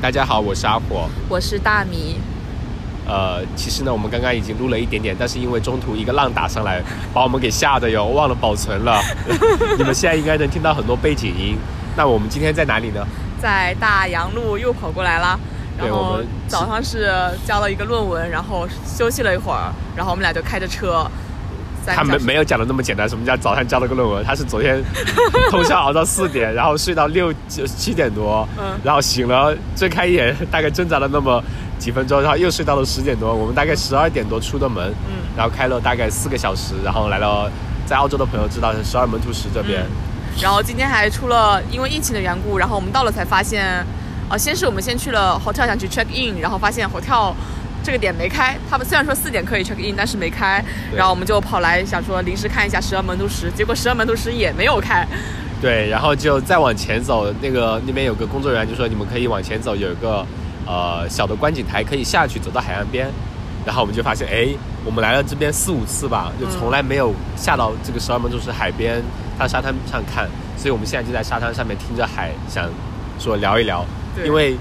大家好，我是阿火。我是大米。呃，其实呢，我们刚刚已经录了一点点，但是因为中途一个浪打上来，把我们给吓得哟，忘了保存了。你们现在应该能听到很多背景音。那我们今天在哪里呢？在大洋路又跑过来了。然后对我们早上是交了一个论文，然后休息了一会儿，然后我们俩就开着车。三他没没有讲的那么简单，什么叫早上交了个论文？他是昨天 通宵熬到四点，然后睡到六七七点多，嗯然后醒了睁开眼，大概挣扎了那么几分钟，然后又睡到了十点多。我们大概十二点多出的门，嗯然后开了大概四个小时，然后来到在澳洲的朋友知道是十二门徒石这边。然后今天还出了因为疫情的缘故，然后我们到了才发现，啊，先是我们先去了 hotel 想去 check in，然后发现 hotel 这个点没开。他们虽然说四点可以 check in，但是没开。然后我们就跑来想说临时看一下十二门徒石，结果十二门徒石也没有开。对，然后就再往前走，那个那边有个工作人员就说你们可以往前走，有一个呃小的观景台可以下去，走到海岸边。然后我们就发现，哎，我们来了这边四五次吧，就从来没有下到这个十二门徒石海边，它沙滩上看，所以我们现在就在沙滩上面听着海，想说聊一聊，对因为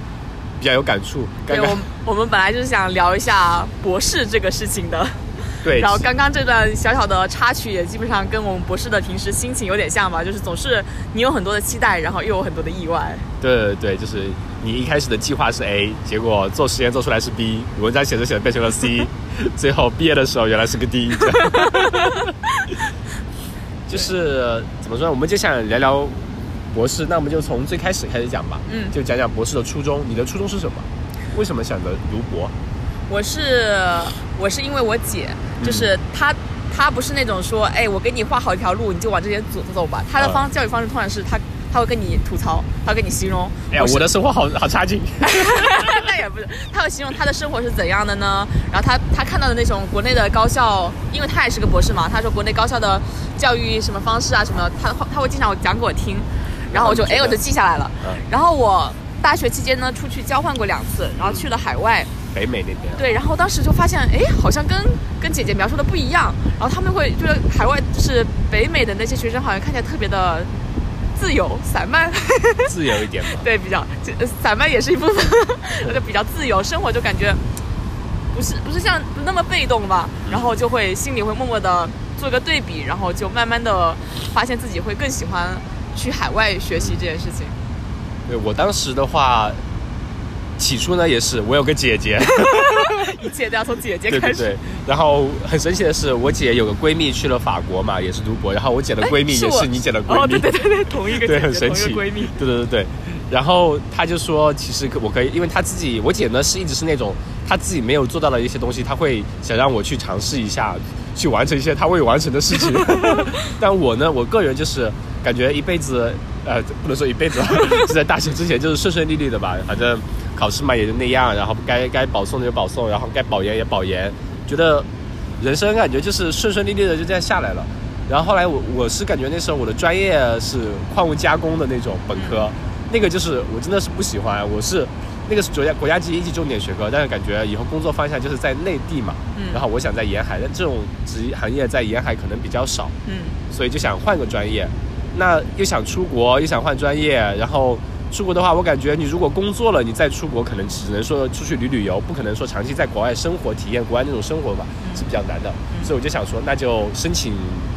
比较有感触。刚对，我们我们本来就是想聊一下博士这个事情的。对，然后刚刚这段小小的插曲也基本上跟我们博士的平时心情有点像吧，就是总是你有很多的期待，然后又有很多的意外。对对对，就是你一开始的计划是 A，结果做实验做出来是 B，文章写着写着变成了 C，最后毕业的时候原来是个 D。就是怎么说呢？我们就想聊聊博士，那我们就从最开始开始讲吧。嗯就讲讲博士的初衷。你的初衷是什么？为什么选择读博？我是我是因为我姐，就是她。她不是那种说，哎，我给你画好一条路，你就往这边走走吧。她的方、教育方式通常是她，她会跟你吐槽，她会跟你形容。哎呀，是我的生活好好差劲。那也不是，她会形容她的生活是怎样的呢？然后她她看到的那种国内的高校，因为她也是个博士嘛，她说国内高校的教育什么方式啊什么，她她会经常讲给我听，然后我就哎我就记下来了嗯。然后我大学期间呢出去交换过两次，然后去了海外，北美那边。对，然后当时就发现哎好像跟跟姐姐描述的不一样，然后他们会就是海外就是北美的那些学生好像看起来特别的自由散漫。自由一点嘛。对，比较散漫也是一部分，就比较自由，生活就感觉不是不是像不那么被动吧，然后就会心里会默默的做个对比，然后就慢慢的发现自己会更喜欢去海外学习这件事情。对我当时的话，起初呢也是我有个姐姐。一切都要从姐姐对对开始。对，然后很神奇的是，我姐有个闺蜜去了法国嘛，也是读博，然后我姐的闺蜜也是你姐的闺蜜，哦，对对对对，同一个姐对，很神奇。对对对对。然后她就说，其实我可以，因为她自己，我姐呢是一直是那种她自己没有做到的一些东西，她会想让我去尝试一下，去完成一些他未完成的事情。但我呢，我个人就是感觉一辈子，呃，不能说一辈子，是在大学之前就是顺顺利利的吧，反正考试嘛也就那样，然后该该保送的就保送，然后该保研也保研，觉得人生感觉就是顺顺利利的就这样下来了。然后后来我我是感觉那时候我的专业是矿物加工的那种本科，那个就是我真的是不喜欢，我是那个是国家国家级一级重点学科，但是感觉以后工作方向就是在内地嘛，嗯。然后我想在沿海，但这种职业行业在沿海可能比较少，嗯。所以就想换个专业，那又想出国，又想换专业，然后出国的话，我感觉你如果工作了，你再出国可能只能说出去旅旅游，不可能说长期在国外生活体验国外那种生活吧，是比较难的，所以我就想说，那就申请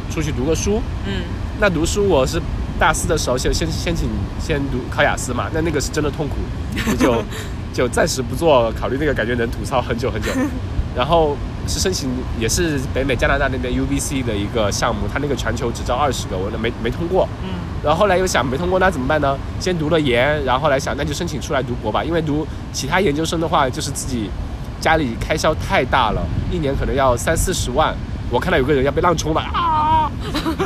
出去读个书，嗯。那读书我是大四的时候先先先请先读考雅思嘛，那那个是真的痛苦，就 就暂时不做考虑那个，感觉能吐槽很久很久。然后是申请也是北美加拿大那边 UBC 的一个项目，它那个全球只招二十个，我那没没通过。嗯然后后来又想没通过那怎么办呢？先读了研，然后后来想那就申请出来读博吧，因为读其他研究生的话，就是自己家里开销太大了，一年可能要三四十万。我看到有个人要被浪冲了啊，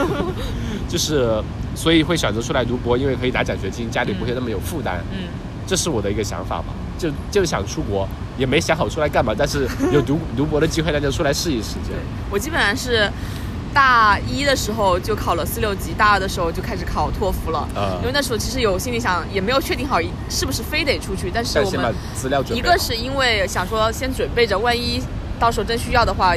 就是所以会选择出来读博，因为可以拿奖学金，家里不会那么有负担。嗯，这是我的一个想法吧，就就想出国，也没想好出来干嘛，但是有读读博的机会，那就出来试一试。这样我基本上是大一的时候就考了四六级，大二的时候就开始考托福了。啊因为那时候其实有心里想，也没有确定好是不是非得出去，但是我但先把们资料准备好。一个是因为想说先准备着，万一到时候真需要的话，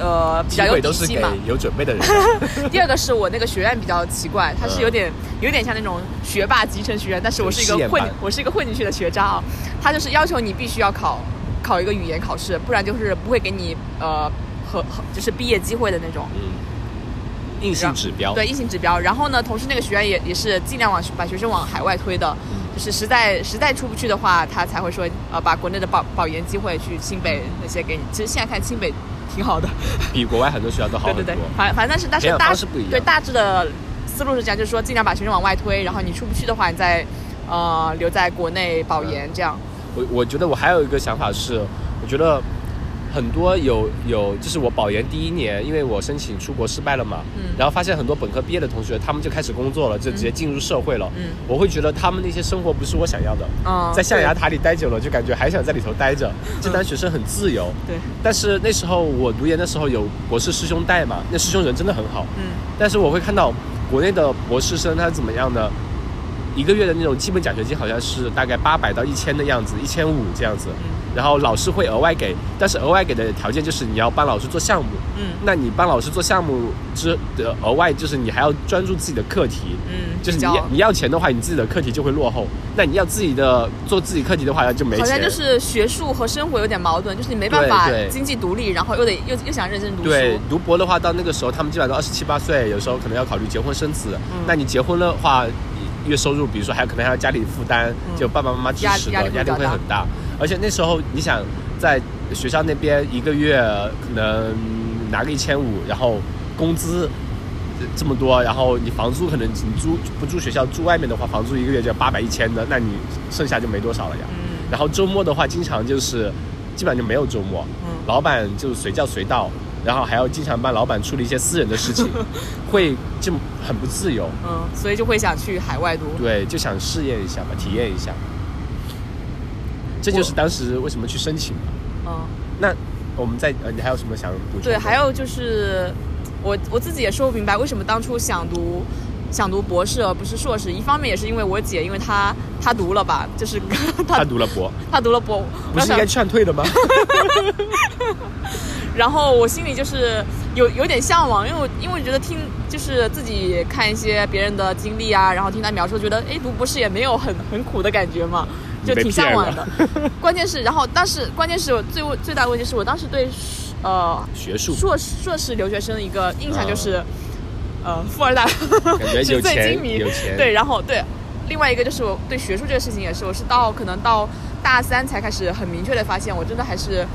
呃比较有机会都是给底气嘛。有准备的人。第二个是我那个学院比较奇怪，它是有点、有点像那种学霸集成学院，但是我是一个混我是一个混进去的学渣啊。他就是要求你必须要考考一个语言考试，不然就是不会给你呃和和就是毕业机会的那种。嗯，硬性指标。对硬性指标。然后呢，同时那个学院也也是尽量往把学生往海外推的，就是实在实在出不去的话，他才会说呃把国内的保保研机会去清北那些给你。其实现在看清北挺好的，比国外很多学校都好对对很多。对，反反正但是但是大致不一样对大致的思路是这样，就是说尽量把学生往外推，然后你出不去的话，你再呃留在国内保研这样。我我觉得我还有一个想法是，我觉得很多有有就是我保研第一年，因为我申请出国失败了嘛，嗯然后发现很多本科毕业的同学，他们就开始工作了，就直接进入社会了。嗯我会觉得他们那些生活不是我想要的。嗯，在象牙塔里待久了，就感觉还想在里头待着。这当学生很自由，对，但是那时候我读研的时候有博士师兄带嘛，那师兄人真的很好。嗯但是我会看到国内的博士生他怎么样呢？一个月的那种基本奖学金好像是大概八百到一千的样子，一千五这样子。嗯然后老师会额外给，但是额外给的条件就是你要帮老师做项目。嗯那你帮老师做项目之的额外就是你还要专注自己的课题。嗯，就是你要你要钱的话，你自己的课题就会落后。那你要自己的做自己课题的话，就没钱。好像就是学术和生活有点矛盾，就是你没办法经济独立，然后又得又又想认真读书。对，读博的话，到那个时候他们基本上都二十七八岁，有时候可能要考虑结婚生子。嗯那你结婚的话，月收入，比如说还有可能还要家里负担，嗯就爸爸妈妈支持的，压压力会很大。而且那时候你想在学校那边一个月可能拿个一千五，然后工资。这么多，然后你房租可能你租不住学校，住外面的话，房租一个月就要八百一千的，那你剩下就没多少了呀。嗯然后周末的话，经常就是基本上就没有周末，嗯老板就随叫随到，然后还要经常帮老板处理一些私人的事情，会就很不自由。嗯，所以就会想去海外读。对，就想试验一下嘛，体验一下。这就是当时为什么去申请嘛。嗯，那我们在呃，你还有什么想补充？对，还有就是我我自己也说不明白，为什么当初想读想读博士而不是硕士。一方面也是因为我姐，因为她她读了吧，就是他她读了博，她读了博，不是应该劝退的吗？然后我心里就是有有点向往，因为我因为觉得听就是自己看一些别人的经历啊，然后听他描述，觉得哎读博士也没有很很苦的感觉嘛，就挺向往的。关键是，然后当时关键是我最最大的问题是我当时对呃学术。硕士硕士留学生的一个印象就是，呃富二代，感觉有纸醉钱金迷，有钱。对，然后对，另外一个就是我对学术这个事情也是，我是到可能到大三才开始很明确的发现，我真的还是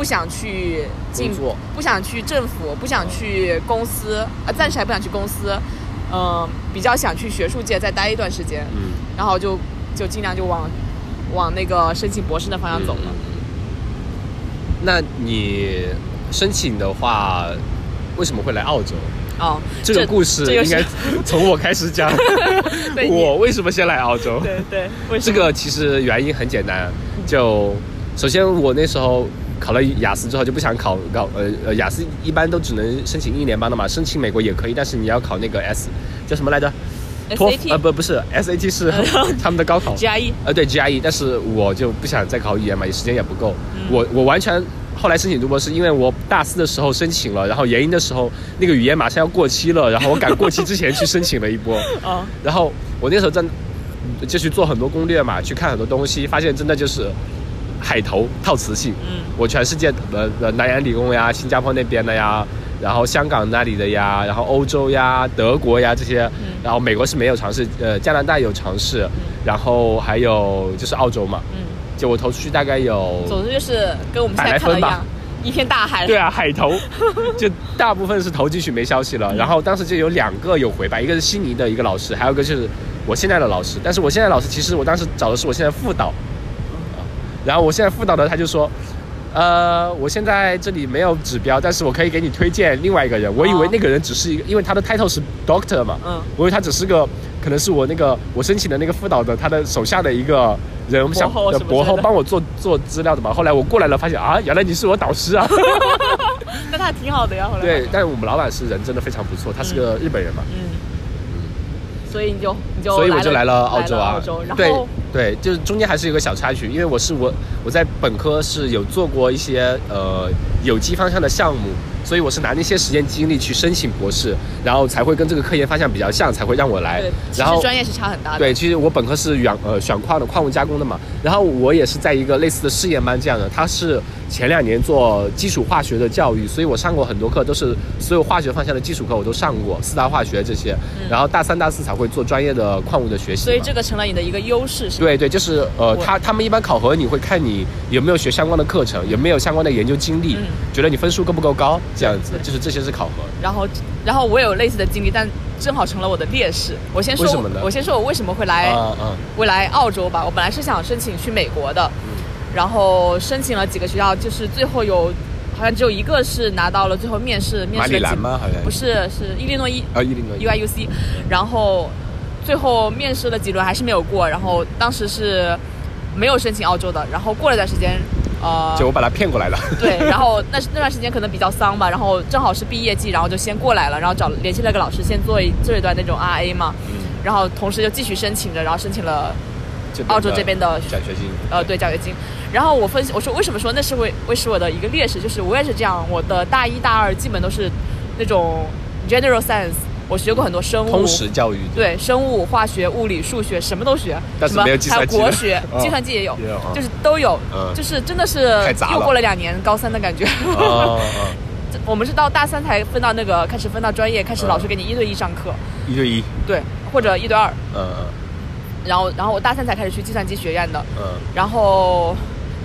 不想去进不想去政府，不想去公司，呃，暂时还不想去公司，嗯、比较想去学术界再待一段时间，嗯，然后就就尽量就往往那个申请博士的方向走了。嗯那你申请的话，为什么会来澳洲？哦，这个故事应该从我开始讲。我为什么先来澳洲？对对，为什么这个其实原因很简单，就首先我那时候考了雅思之后就不想考高呃呃雅思一般都只能申请一年班的嘛，申请美国也可以，但是你要考那个 S 叫什么来着？托福呃不不是 SAT 是 他们的高考。GRE 呃对 GRE，但是我就不想再考语言嘛，也时间也不够，嗯。我我完全。后来申请读博是，因为我大四的时候申请了，然后研一的时候那个语言马上要过期了，然后我赶过期之前去申请了一波，哦，然后我那时候在就去做很多攻略嘛，去看很多东西，发现真的就是海投套词性。嗯。我全世界呃呃南洋理工呀、新加坡那边的呀，然后香港那里的呀，然后欧洲呀、德国呀这些，嗯。然后美国是没有尝试，呃加拿大有尝试，然后还有就是澳洲嘛，嗯，就我投出去大概有总之就是跟我们现在看到一样，一片大海。对啊，海投，就大部分是投进去没消息了。然后当时就有两个有回吧，一个是悉尼的一个老师，还有一个就是我现在的老师。但是我现在的老师其实我当时找的是我现在副导，啊然后我现在副导的他就说。呃，我现在这里没有指标，但是我可以给你推荐另外一个人。我以为那个人只是一个，因为他的 title 是 doctor 嘛，嗯我以为他只是个，可能是我那个我申请的那个副导的他的手下的一个人，我们想博后帮我做做资料的嘛。后来我过来了，发现啊，原来你是我导师啊。那他挺好的呀，后来。对，但是我们老板是人真的非常不错，他是个日本人嘛，嗯，所以你就你就所以我就来了澳澳洲啊。澳洲，然对后对，就是中间还是有个小插曲，因为我是我我在本科是有做过一些呃有机方向的项目，所以我是拿那些时间精力去申请博士，然后才会跟这个科研方向比较像，才会让我来对，。然后专业是差很大的。对，其实我本科是远呃选矿的矿物加工的嘛，然后我也是在一个类似的试验班这样的，他是前两年做基础化学的教育，所以我上过很多课，都是所有化学方向的基础课我都上过，四大化学这些，然后大三大四才会做专业的矿物的学习所以这个成了你的一个优势，是吧？对对，就是呃，他他们一般考核你会看你有没有学相关的课程，有没有相关的研究经历，嗯。觉得你分数够不够高，这样子，就是这些是考核。然后，然后我也有类似的经历，但正好成了我的劣势。我先说为什么呢？我先说我为什么会来啊啊，未来澳洲吧，我本来是想申请去美国的，然后申请了几个学校，就是最后有好像只有一个是拿到了最后面试面试的几里兰吗？好像不是是。伊利诺伊啊，伊利诺伊 UIUC，然后最后面试了几轮还是没有过，然后当时是没有申请澳洲的，然后过了一段时间，呃，就我把他骗过来了。对，然后那那段时间可能比较丧吧，然后正好是毕业季，然后就先过来了，然后找联系了个老师，先做一做一段那种 RA 嘛，然后同时就继续申请着，然后申请了这澳洲这边的奖学金，呃对奖学金，然后我分析我说为什么说那是会会是我的一个劣势，就是我也是这样，我的大一大二基本都是那种 general science，我学过很多生物，通识教育。对，生物、化学、物理、数学什么都学，什么但是没有计还有算机的国学、嗯计算机也有就是都有，嗯就是真的是又过了两年高三的感觉。我们是到大三才分到那个开始分到专业，开始嗯老师给你一对一上课，一对一，对，或者一对二。嗯然后，然后我大三才开始去计算机学院的，嗯。然后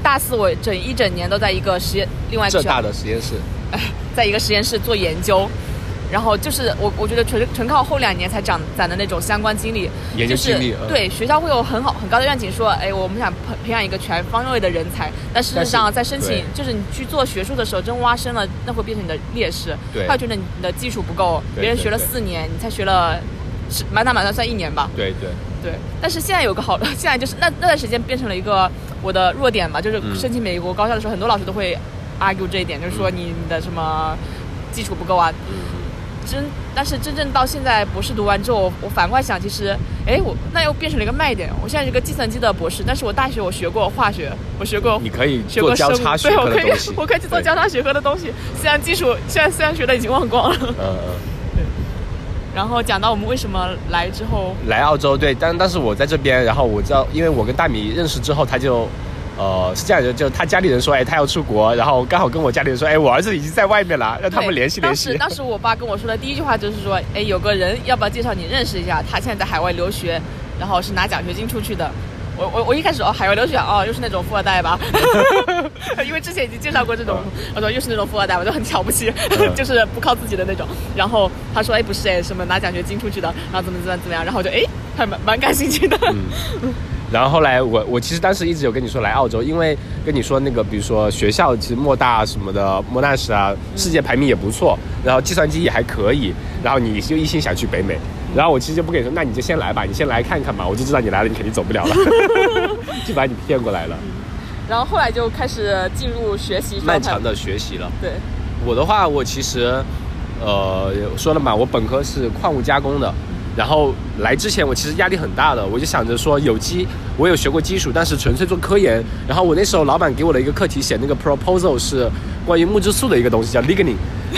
大四我整一整年都在一个实验，另外一个学校，的实验室，在一个实验室做研究。然后就是我，我觉得纯纯靠后两年才长攒的那种相关经历，研究经历就是嗯。对学校会有很好很高的愿景，说，哎，我们想培培养一个全方位的人才，但事实上在申请对。就是你去做学术的时候，真挖深了，那会变成你的劣势。对。他会觉得你的技术不够，别人学了四年，你才学了是满打满算算一年吧。对对，对，但是现在有个好，现在就是那那段时间变成了一个我的弱点嘛，就是嗯申请美国高校的时候，很多老师都会 argue 这一点，就是说你你的什么基础不够啊。嗯真，但是真正到现在博士读完之后，我我反过来想，其实，哎，我那又变成了一个卖点。我现在是个计算机的博士，但是我大学我学过化学，我学过你可以学过生物，做交叉学对，我可以科的东西，我可以去做交叉学科的东西。虽然基础现在虽然学的已经忘光了。嗯嗯。然后讲到我们为什么来之后，来澳洲，对，但但是我在这边，然后我知道，因为我跟大米认识之后，他就，呃，是这样的，就他家里人说，哎，他要出国，然后刚好跟我家里人说，哎，我儿子已经在外面了，让他们联系联系。当时当时我爸跟我说的第一句话就是说，哎，有个人要不要介绍你认识一下？他现在在海外留学，然后是拿奖学金出去的。我我我一开始哦，海外留学哦，又是那种富二代吧，因为之前已经介绍过这种，我说又是那种富二代，我就很瞧不起，嗯 就是不靠自己的那种。然后他说，哎，不是哎，什么拿奖学金出去的，然后怎么怎么怎么样，然后我就哎，还蛮蛮感兴趣的。然后后来我我其实当时一直有跟你说来澳洲，因为跟你说那个，比如说学校其实莫大什么的，莫纳什啊，世界排名也不错，然后计算机也还可以，然后你就一心想去北美，然后我其实就不跟你说，那你就先来吧，你先来看看吧，我就知道你来了，你肯定走不了了，就把你骗过来了，然后后来就开始进入学习漫长的学习了。对，我的话，我其实，呃，说了嘛，我本科是矿物加工的，然后来之前我其实压力很大的，我就想着说有机，我有学过基础，但是纯粹做科研。然后我那时候老板给我的一个课题写那个 proposal 是关于木质素的一个东西，叫 lignin，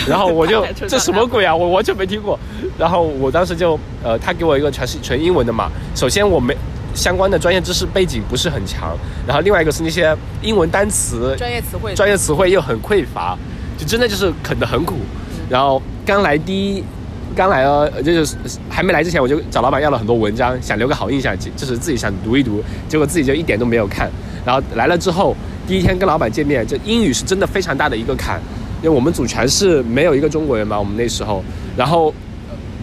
然后我就 这什么鬼啊，我完全没听过。然后我当时就，呃，他给我一个全是纯英文的嘛，首先我没。相关的专业知识背景不是很强，然后另外一个是那些英文单词专业词汇，专业词汇又很匮乏，就真的就是啃得很苦。然后刚来第一，刚来了，呃就是还没来之前，我就找老板要了很多文章，想留个好印象，就是自己想读一读，结果自己就一点都没有看。然后来了之后，第一天跟老板见面，就英语是真的非常大的一个坎，因为我们组全是没有一个中国人嘛，我们那时候，然后。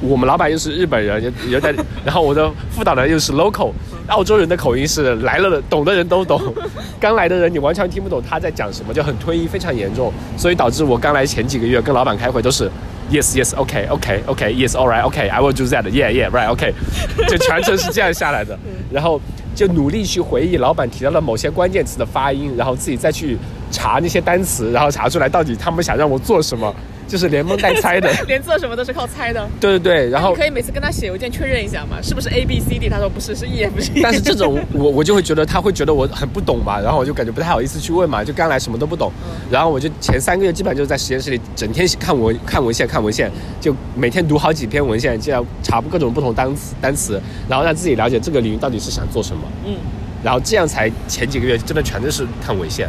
我们老板又是日本人，也也在，然后我的副导呢又是 local，澳洲人的口音是来了的，懂的人都懂，刚来的人你完全听不懂他在讲什么，就很吞音，非常严重，所以导致我刚来前几个月跟老板开会都是 yes yes OK OK OK yes all right OK I will do that yeah yeah right OK，就全程是这样下来的，然后就努力去回忆老板提到了某些关键词的发音，然后自己再去查那些单词，然后查出来到底他们想让我做什么。就是连蒙带猜的。连做什么都是靠猜的。对对对，然后你可以每次跟他写邮件确认一下嘛，是不是 A B C D？他说不是，是 E F G。但是这种我我就会觉得他会觉得我很不懂嘛，然后我就感觉不太好意思去问嘛，就刚来什么都不懂，然后我就前三个月基本上就是在实验室里整天看文看文献看文献，就每天读好几篇文献，这样查各种不同单词单词，然后让自己了解这个领域到底是想做什么，嗯，然后这样才前几个月真的全都是看文献。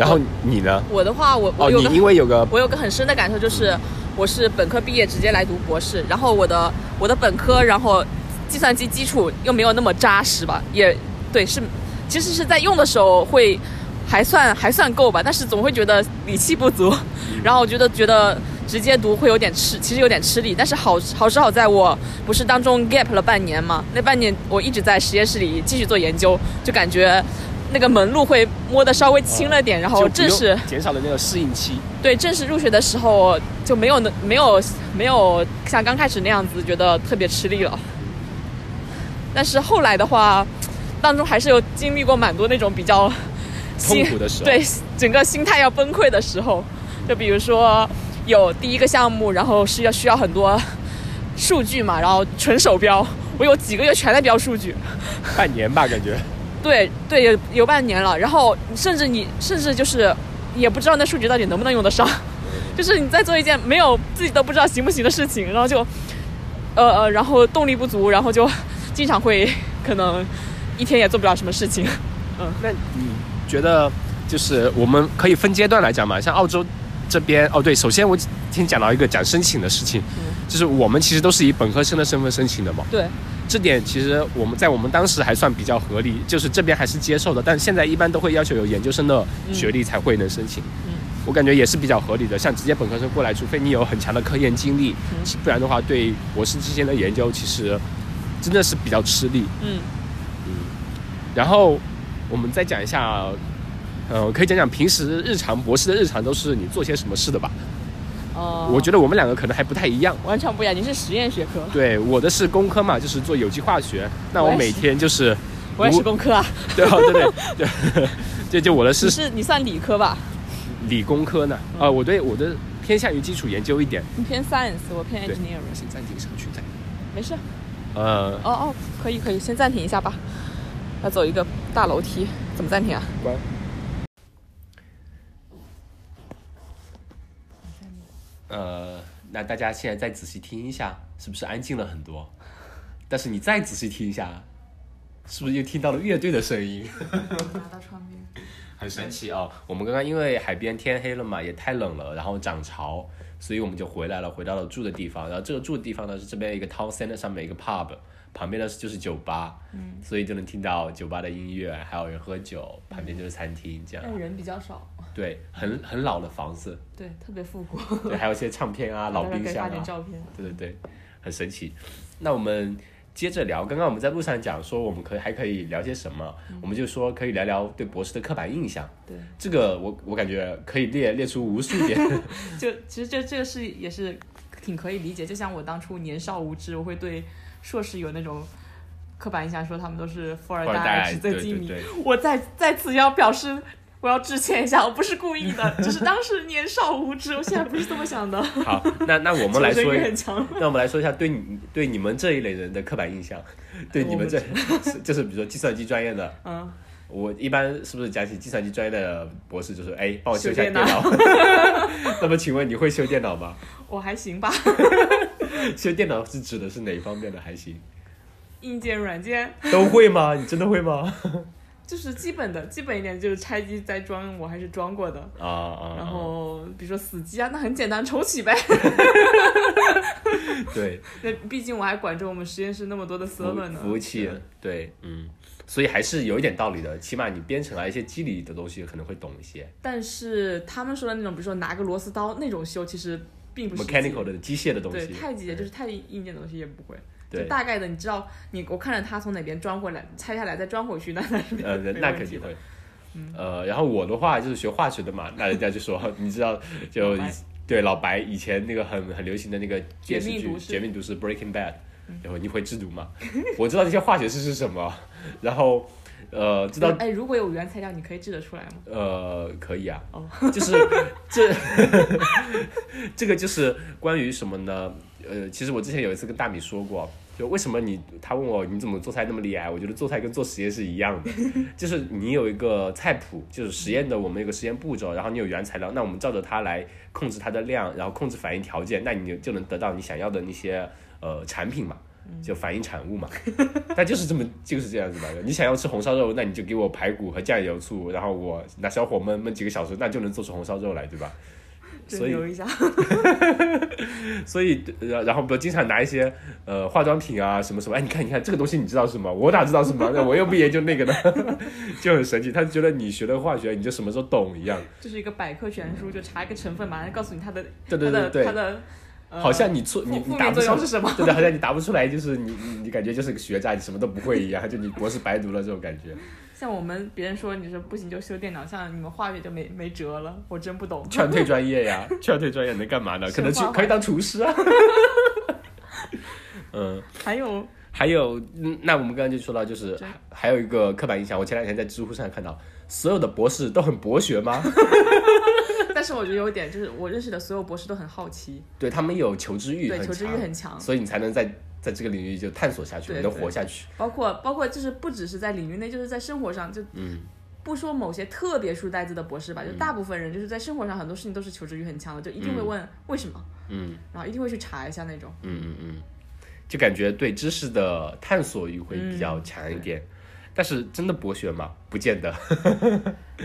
然后你呢？我的话，我哦，你我有个因为有个我有个很深的感受，就是我是本科毕业直接来读博士，然后我的我的本科，然后计算机基础又没有那么扎实吧，也对是，其实是在用的时候会还算还算够吧，但是总会觉得底气不足，然后我觉得觉得直接读会有点吃，其实有点吃力，但是好好是好在我不是当中 gap 了半年嘛，那半年我一直在实验室里继续做研究，就感觉。那个门路会摸得稍微轻了点，然后正式减少了那个适应期。对，正式入学的时候就没有那没有没有像刚开始那样子觉得特别吃力了。但是后来的话，当中还是有经历过蛮多那种比较心痛苦的时候对整个心态要崩溃的时候。就比如说有第一个项目，然后是要需要很多数据嘛，然后纯手标，我有几个月全在标数据。半年吧，感觉。对对，有有半年了，然后甚至你甚至就是也不知道那数据到底能不能用得上，就是你在做一件没有自己都不知道行不行的事情，然后就呃呃，然后动力不足，然后就经常会可能一天也做不了什么事情。嗯，那你觉得就是我们可以分阶段来讲嘛？像澳洲这边，哦对，首先我先讲到一个讲申请的事情，就是我们其实都是以本科生的身份申请的嘛。对，这点其实我们在我们当时还算比较合理，就是这边还是接受的，但现在一般都会要求有研究生的学历才会能申请。嗯我感觉也是比较合理的，像直接本科生过来，除非你有很强的科研经历，嗯不然的话，对博士之间的研究其实真的是比较吃力。嗯然后我们再讲一下，呃，可以讲讲平时日常博士的日常都是你做些什么事的吧？呃，我觉得我们两个可能还不太一样。完全不一样，你是实验学科，对，我的是工科嘛，就是做有机化学。那我每天就是，我也是工科啊，对啊，对对对，这就我的你是是你算理科吧？理工科呢。嗯啊、我对我的偏向于基础研究一点。你偏 science，我偏 engineering，先暂停上去再。没事。呃，哦哦，可以可以，先暂停一下吧。要走一个大楼梯，怎么暂停啊？关。呃，那大家现在再仔细听一下，是不是安静了很多？但是你再仔细听一下，是不是又听到了乐队的声音？拿到窗边。很神奇哦！我们刚刚因为海边天黑了嘛，也太冷了，然后涨潮，所以我们就回来了，回到了住的地方。然后这个住的地方呢是这边一个 town center 上面一个 pub，旁边呢就是酒吧，嗯，所以就能听到酒吧的音乐，还有人喝酒，旁边就是餐厅，这样。但人比较少，对，很很老的房子，对，特别复古。对，还有一些唱片啊、老冰箱啊，发点照片。对对对，很神奇。那我们接着聊，刚刚我们在路上讲说我们可以还可以聊些什么，我们就说可以聊聊对博士的刻板印象。对，这个我我感觉可以列列出无数点。就其实这这个是也是挺可以理解，就像我当初年少无知，我会对硕士有那种刻板印象，说他们都是富二代纸醉金迷。我在在此要表示。我要致歉一下，我不是故意的，只是当时年少无知，我现在不是这么想的。好，那那我们来 说。那我们来说一下对你对你们这一类人的刻板印象，对你们这 就是比如说计算机专业的，嗯，我一般是不是讲起计算机专业的博士，就是哎帮我修一下电脑？那么请问你会修电脑吗？我还行吧，修电脑是指的是哪一方面的还行？硬件、软件都会吗？你真的会吗？就是基本的，基本一点就是拆机再装，我还是装过的。啊啊！然后比如说死机啊，那很简单，重启呗。对，那毕竟我还管着我们实验室那么多的 server 呢。服务器，对，嗯，所以还是有一点道理的，起码你编程啊一些机理的东西可能会懂一些但是他们说的那种，比如说拿个螺丝刀那种修，其实并不实际，mechanical 的机械的东对，西，太机械就是太硬件的东西也不会。就，大概的，你知道，你我看着它从哪边装回来，拆下来再装回去，那 那是呃，那。肯定会。呃，然后我的话就是学化学的嘛，那人家就说，你知道，就对老白以前那个很很流行的那个电视剧《绝命毒师绝命毒师》（Breaking Bad），然后你会制毒吗？我知道这些化学式是什么，然后呃，知道哎，如果有原材料，你可以制得出来吗？呃，可以啊，哦就是这这个就是关于什么呢？呃，其实我之前有一次跟大米说过，就为什么你他问我你怎么做菜那么厉害？我觉得做菜跟做实验是一样的，就是你有一个菜谱，就是实验的我们有个实验步骤，然后你有原材料，那我们照着它来控制它的量，然后控制反应条件，那你就能得到你想要的那些呃产品嘛。就反应产物嘛，它就是这么就是这样子嘛。你想要吃红烧肉，那你就给我排骨和酱油醋，然后我拿小火焖焖几个小时，那就能做出红烧肉来，对吧？所以 所以，然然后比如经常拿一些呃化妆品啊什么什么，哎，你看你看这个东西你知道是什么？我哪知道是什么？那我又不研究那个呢，就很神奇。他觉得你学了化学，你就什么时候懂一样。就是一个百科全书，就查一个成分，马上告诉你它的对对它的对对它的。呃好像你错你你答不上用是什么？对对，好像你答不出来，就是你你你感觉就是个学渣，你什么都不会一样，就你博士白读了这种感觉。像我们别人说你说不行就修电脑，像你们化学就没没辙了，我真不懂。劝退专业呀，劝退专业能干嘛呢？可能去可以当厨师啊。嗯，还有还有，嗯那我们刚刚就说到，就是还还有一个刻板印象，我前两天在知乎上看到，所有的博士都很博学吗？但是我觉得有一点就是，我认识的所有博士都很好奇，对他们有求知欲对求知欲很强，所以你才能在在这个领域就探索下去，能活下去。包括包括就是不只是在领域内，就是在生活上，就嗯，不说某些特别书呆子的博士吧，就大部分人就是在生活上很多事情都是求知欲很强的，就一定会问为什么，嗯然后一定会去查一下那种。嗯嗯嗯，就感觉对知识的探索欲会比较强一点。但是真的博学吗？不见得。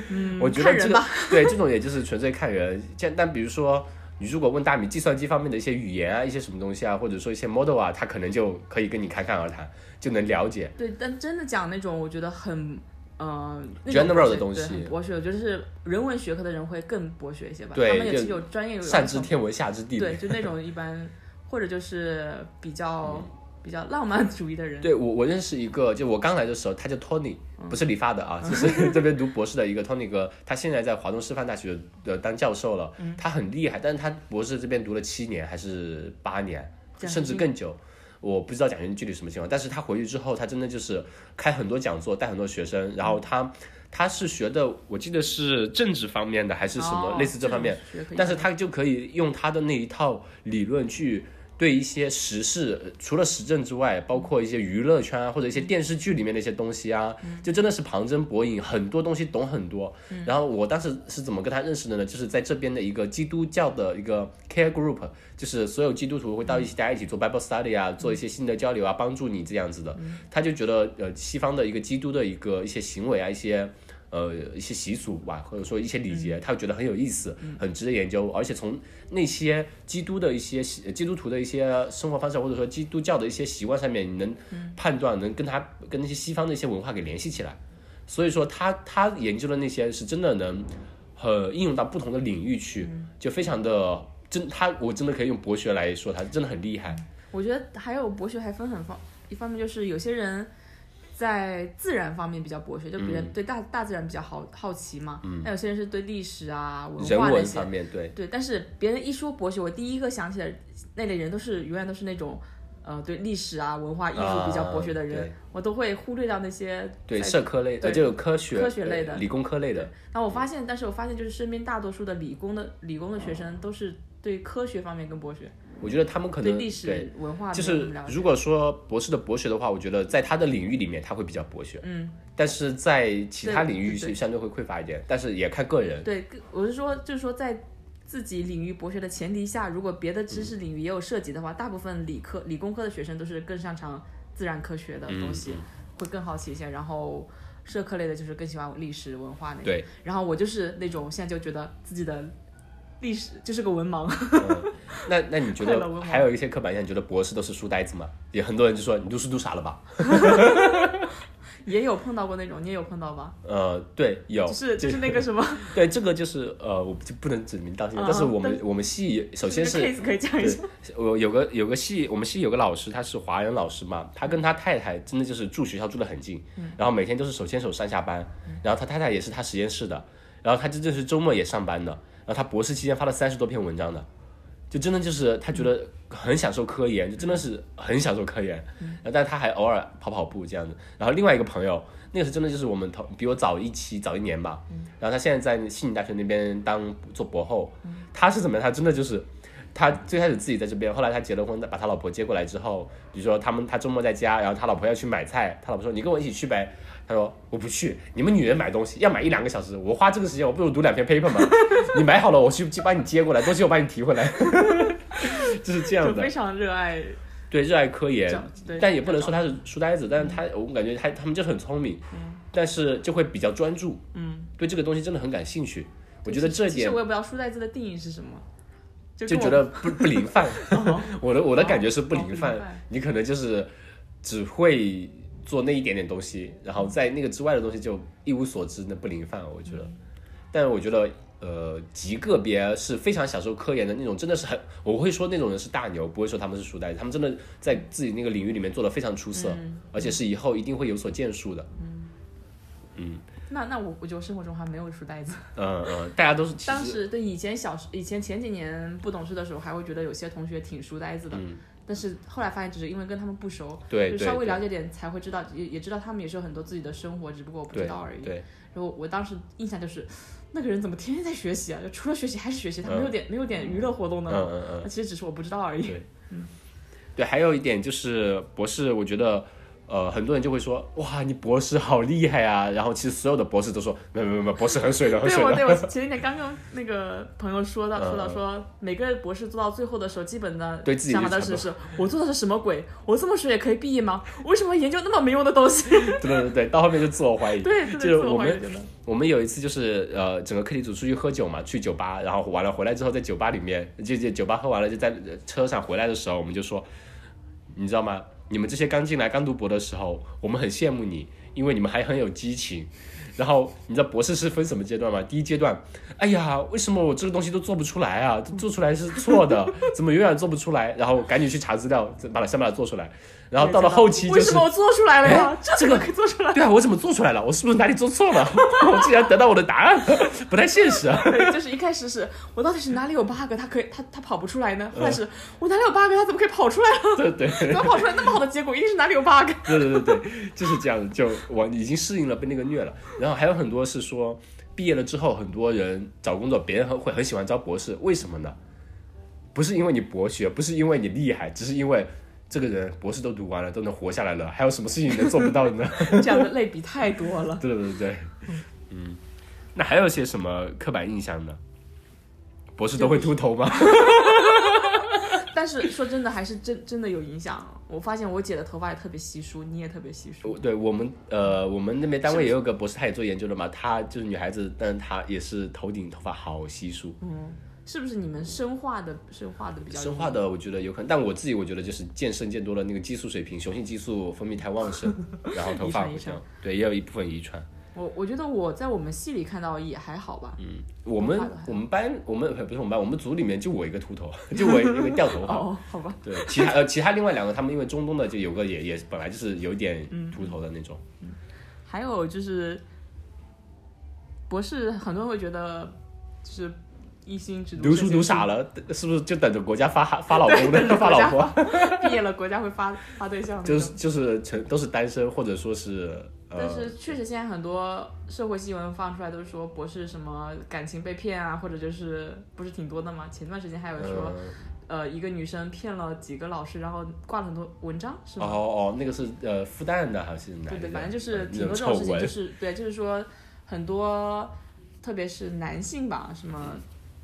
嗯，我觉得这个对这种也就是纯粹看人。像但比如说，你如果问大米计算机方面的一些语言啊、一些什么东西啊，或者说一些 model 啊，他可能就可以跟你侃侃而谈，就能了解。对，但真的讲那种我觉得很。呃 General 的东西博学，我觉得是人文学科的人会更博学一些吧。对他们也是有专业有上知天文，下知地理。对，就那种一般，或者就是比较、比较浪漫主义的人。对我，我认识一个，就我刚来的时候，他叫 Tony，不是理发的啊，就是 这边读博士的一个 Tony 哥，他现在在华东师范大学呃当教授了，他很厉害，但是他博士这边读了七年还是八年，甚至更久。我不知道奖学金具体什么情况，但是他回去之后，他真的就是开很多讲座，带很多学生，然后他他是学的，我记得是政治方面的还是什么、哦类似这方面，但是他就可以用他的那一套理论去对一些时事，呃除了时政之外，包括一些娱乐圈啊，或者一些电视剧里面的一些东西啊，就真的是旁征博引，很多东西懂很多。然后我当时是怎么跟他认识的呢？就是在这边的一个基督教的一个 care group，就是所有基督徒会到一起大家一起做 Bible study 啊，做一些心的交流啊，帮助你这样子的。他就觉得呃，西方的一个基督的一个一些行为啊，一些。呃一些习俗吧，或者说一些礼节，他觉得很有意思，很值得研究。而且从那些基督的一些基督徒的一些生活方式，或者说基督教的一些习惯上面，你能判断，能跟他跟那些西方的一些文化给联系起来。所以说他他研究的那些是真的能呃应用到不同的领域去，就非常的真。他我真的可以用博学来说，他真的很厉害。我觉得还有博学还分很方，一方面就是有些人在自然方面比较博学，就别嗯人对大、大自然比较好好奇嘛。嗯。那有些人是对历史啊、文化那些文方。面对。对，但是别人一说博学，我第一个想起来那类人都是永远都是那种。呃，对历史啊、文化艺术比较博学的人，啊我都会忽略掉那些对社科类的，对就有科学、科学类的呃理工科类的，那我发现，但是我发现就是身边大多数的理工的理工的学生都是对科学方面更博学，我觉得他们可能对历史文化就是如果说博士的博学的话，我觉得在他的领域里面他会比较博学，嗯，但是在其他领域是相对会匮乏一点，但是也看个人。对，我是说，就是说在自己领域博学的前提下，如果别的知识领域也有涉及的话，大部分理科、理工科的学生都是更擅长自然科学的东西，嗯会更好奇一些。然后社科类的就是更喜欢历史文化那种。对，然后我就是那种现在就觉得自己的历史就是个文盲。嗯那那你觉得还有一些刻板印象，你觉得博士都是书呆子吗？也很多人就说你读书读傻了吧？也有碰到过那种，你也有碰到吗？呃，对，有，就是就是那个什么，对，这个就是呃，我就不能指名道姓，啊但是我们我们系首先是可以讲一下。我有个有个系，我们系有个老师，他是华人老师嘛，他跟他太太真的就是住学校住的很近，然后每天都是手牵手上下班，然后他太太也是他实验室的，然后他真正是周末也上班的，然后他博士期间发了三十多篇文章的，就真的就是他觉得很享受科研，就真的是很享受科研。然后，但是他还偶尔跑跑步这样子。然后另外一个朋友，那个是真的就是我们同比我早一期早一年吧。然后他现在在悉尼大学那边当做博后。他是怎么样？他真的就是。他最开始自己在这边，后来他结了婚，把他老婆接过来之后，比如说他们他周末在家，然后他老婆要去买菜，他老婆说你跟我一起去呗，他说我不去，你们女人买东西要买一两个小时，我花这个时间我不如读两篇 paper 嘛，你买好了我去去把你接过来，东西我把你提回来，就是这样的，非常热爱，对，热爱科研，但也不能说他是书呆子，但是他我感觉他他们就很聪明，但是就会比较专注，嗯，对这个东西真的很感兴趣，我觉得这点，其实我也不知道书呆子的定义是什么。就觉得不不灵 泛，我的我的感觉是不灵泛，你可能就是只会做那一点点东西，然后在那个之外的东西就一无所知，那不灵泛，我觉得。但是我觉得，呃，极个别是非常享受科研的那种，真的是很，我会说那种人是大牛，不会说他们是书呆子，他们真的在自己那个领域里面做的非常出色，而且是以后一定会有所建树的。嗯嗯。那那我我觉得生活中还没有书呆子。嗯嗯，大家都是。当时对以前小时以前前几年不懂事的时候，还会觉得有些同学挺书呆子的。嗯。但是后来发现，只是因为跟他们不熟，对，就稍微了解点才会知道，也也知道他们也是有很多自己的生活，只不过我不知道而已。对。然后我当时印象就是，那个人怎么天天在学习啊？就除了学习还是学习，他没有点没有点娱乐活动呢？嗯嗯嗯。那其实只是我不知道而已。对。嗯。对，还有一点就是博士，我觉得。呃，很多人就会说，哇，你博士好厉害啊！然后其实所有的博士都说，没有没有没有，博士很水的，很水的。对我对我前几天刚刚那个朋友说到说到说，每个博士做到最后的时候，基本的对自己想法都是是，我做的是什么鬼？我这么水也可以毕业吗？为什么研究那么没用的东西？对对对，到后面就自我怀疑。对，就是我们我们有一次就是呃，整个课题组出去喝酒嘛，去酒吧，然后完了回来之后，在酒吧里面就就酒吧喝完了，就在车上回来的时候，我们就说，你知道吗？你们这些刚进来、刚读博的时候，我们很羡慕你，因为你们还很有激情。然后你知道博士是分什么阶段吗？第一阶段，哎呀，为什么我这个东西都做不出来啊？做出来是错的，怎么永远做不出来？然后赶紧去查资料，把它先把它做出来。然后到了后期，为什么我做出来了呀？这个可以做出来？对啊，我怎么做出来了？我是不是哪里做错了？我竟然得到我的答案，不太现实啊！就是一开始是我到底是哪里有 bug，它可以它它跑不出来呢？后来是我哪里有 bug，它怎么可以跑出来了？对对，怎么跑出来那么好的结果？一定是哪里有 bug？对对对对，就是这样，就我已经适应了被那个虐了。然后还有很多是说毕业了之后，很多人找工作，别人会很喜欢招博士，为什么呢？不是因为你博学，不是因为你厉害，只是因为。这个人博士都读完了，都能活下来了，还有什么事情能做不到的呢？这样的类比太多了。对对对，嗯，那还有些什么刻板印象呢？博士都会秃头吗？但是说真的，还是真真的有影响。我发现我姐的头发也特别稀疏，你也特别稀疏。对我们呃，我们那边单位也有个博士，她也做研究的嘛。她就是女孩子，但是她也是头顶头发好稀疏。嗯。是不是你们生化的生化的比较？生化的我觉得有可能，但我自己我觉得就是健身健多了，那个激素水平，雄性激素分泌太旺盛，然后头发会像对，也有一部分遗传。我我觉得我在我们系里看到也还好吧。嗯，我们我们班我们不是我们班，我们组里面就我一个秃头，就我一个掉头发。哦，好吧。对，其他呃其他另外两个他们因为中东的就有个也也本来就是有点秃头的那种。嗯，还有就是博士，很多人会觉得就是。一心只读书读傻了，是不是就等着国家发发老公的 发老婆？毕业了，国家会发发对象。就是就是成都是单身，或者说是。但是确实，现在很多社会新闻放出来都是说博士什么感情被骗啊，或者就是不是挺多的吗？前段时间还有说，呃，一个女生骗了几个老师，然后挂了很多文章，是吗？哦哦，那个是呃复旦的还是哪？对对，反正就是挺多这种事情，就是对，就是说很多，特别是男性吧，什么。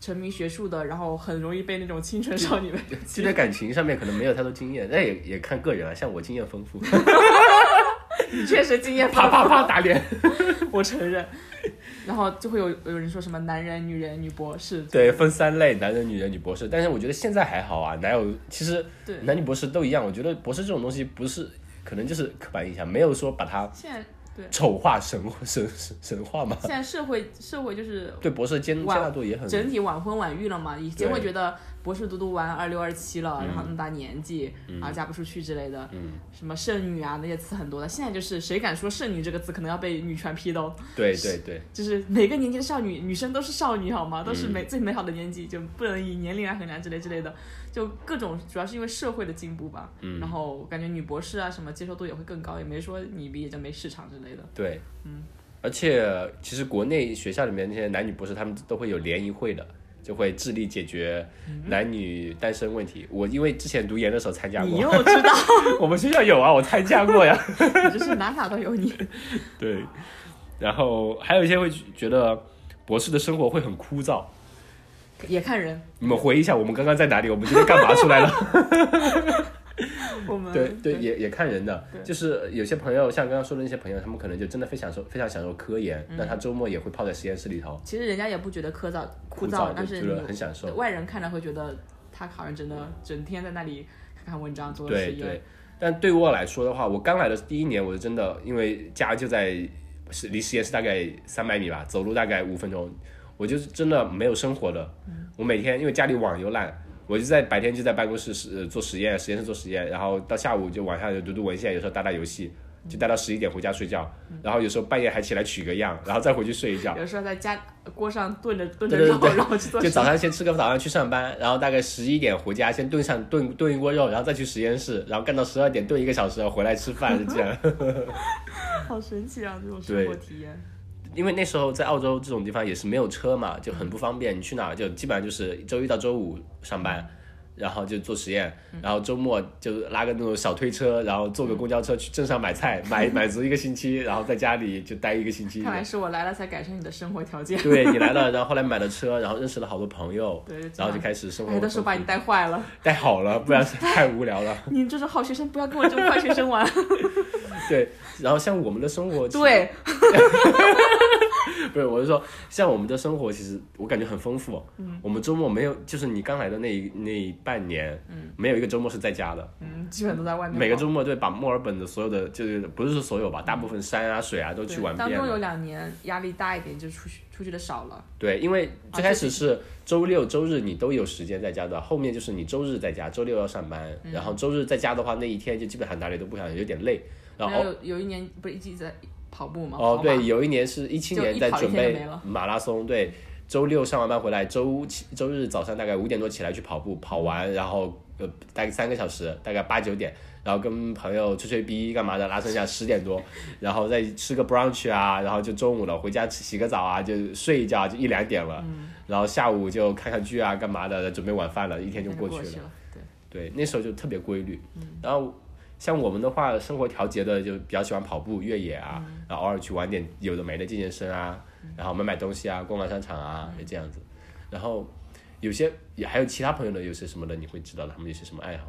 沉迷学术的，然后很容易被那种清纯少女们。就在感情上面可能没有太多经验，那也也看个人啊。像我经验丰富，你确实经验啪啪啪打脸，我承认。然后就会有有人说什么男人、女人、女博士，对，分三类，男人、女人、女博士。但是我觉得现在还好啊，哪有其实男女博士都一样。我觉得博士这种东西不是，可能就是刻板印象，没有说把它。现在。丑化神神神神话嘛？现在社会社会就是对博士接接纳度也很整体晚婚晚育了嘛。以前会觉得博士读读完二六二七了，然后那么大年纪，然后嫁不出去之类的，嗯，什么剩女啊那些词很多的。现在就是谁敢说剩女这个词，可能要被女权批斗。对对对，就是每个年纪的少女，女生都是少女好吗？都是嗯美、最美好的年纪，就不能以年龄来衡量之类之类的。就各种主要是因为社会的进步吧。嗯然后感觉女博士啊什么接受度也会更高，也没说你毕业就没市场之类的。对，嗯，而且其实国内学校里面那些男女博士，他们都会有联谊会的，就会致力解决男女单身问题。我因为之前读研的时候参加过，你又知道，我们学校有啊，我参加过呀。就是哪哪都有你。对，然后还有一些会觉得博士的生活会很枯燥。也看人，你们回忆一下，我们刚刚在哪里？我们今天干嘛出来了？我们对对，也也看人的对，就是有些朋友，像刚刚说的那些朋友，他们可能就真的非常受非常享受科研，嗯那他周末也会泡在实验室里头，其实人家也不觉得枯燥枯枯燥，但是很享受。外人看了会觉得他好像真的整天在那里看看文章做实验。对对，但对我来说的话，我刚来的第一年，我是真的，因为家就在是离实验室大概三百米吧，走路大概五分钟，我就是真的没有生活的。我每天因为家里网又烂，我就在白天就在办公室实呃做实验，实验室做实验，然后到下午就晚上就读读文献，有时候打打游戏。就待到十一点回家睡觉，然后有时候半夜还起来取个样，然后再回去睡一觉。有时候在家锅上炖着炖着肉，对对对然后去做就。早上先吃个早上去上班，然后大概十一点回家，先炖上炖炖一锅肉，然后再去实验室，然后干到十二点炖一个小时，回来吃饭，是这样。好神奇啊，这种生活体验。因为那时候在澳洲这种地方也是没有车嘛，就很不方便。你去哪儿就基本上就是周一到周五上班，然后就做实验，然后周末就拉个那种小推车，然后坐个公交车去镇上买菜，买 买足一个星期，然后在家里就待一个星期。看来是我来了才改善你的生活条件。对你来了，然后后来买了车，然后认识了好多朋友，对，然后就开始生活哎，都是把你带坏了。带好了，不然太无聊了。你这种好学生，不要跟我这种坏学生玩。对，然后像我们的生活，，对，不是，我是说，像我们的生活，其实我感觉很丰富。嗯，我们周末没有，就是你刚来的那一那半年，嗯，没有一个周末是在家的。嗯，基本都在外面。每个周末对把墨尔本的所有的，就是不是说所有吧，大部分山啊、水啊都去玩遍当中有。两年压力大一点，就出去出去的少了。对，因为啊最开始是周六周日你都有时间在家的，后面就是你周日在家，周六要上班，嗯然后周日在家的话，那一天就基本上哪里都不想，有点累。然后有有一年不是一直在跑步吗？哦，对，有一年是一七年在准备马拉松，对，周六上完班回来，周七周日早上大概五点多起来去跑步，跑完然后呃大概三个小时，大概八九点，然后跟朋友吹吹逼干嘛的，拉伸一下十点多，然后再吃个 brunch 啊，然后就中午了，回家吃洗个澡啊，就睡一觉就一两点了，然后下午就看看剧啊干嘛的，准备晚饭了，一天就过去了。过了。对，对，那时候就特别规律。然后像我们的话，生活调节的就比较喜欢跑步、越野啊，然后偶尔去玩点有的没的健健身啊，然后买买东西啊，逛逛商场啊，就这样子。然后有些也还有其他朋友的有些什么的，你会知道他们有些什么爱好。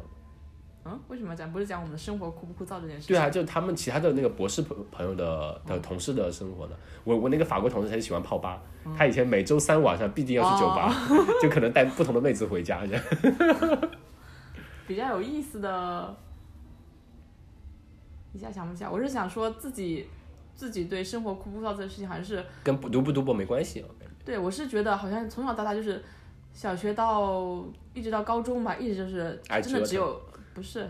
嗯，为什么咱不是讲我们的生活枯不枯燥这件事？对啊，，就他们其他的那个博士朋朋友的的同事的生活呢。我我那个法国同事他就喜欢泡吧，他以前每周三晚上必定要去酒吧，就可能带不同的妹子回家这样。比较有意思的，一下想不起来。我是想说自己自己对生活枯不枯燥这件事情，好像是跟读不读博没关系，我。对我是觉得好像从小到大就是小学到一直到高中吧，一直就是真的只有不是。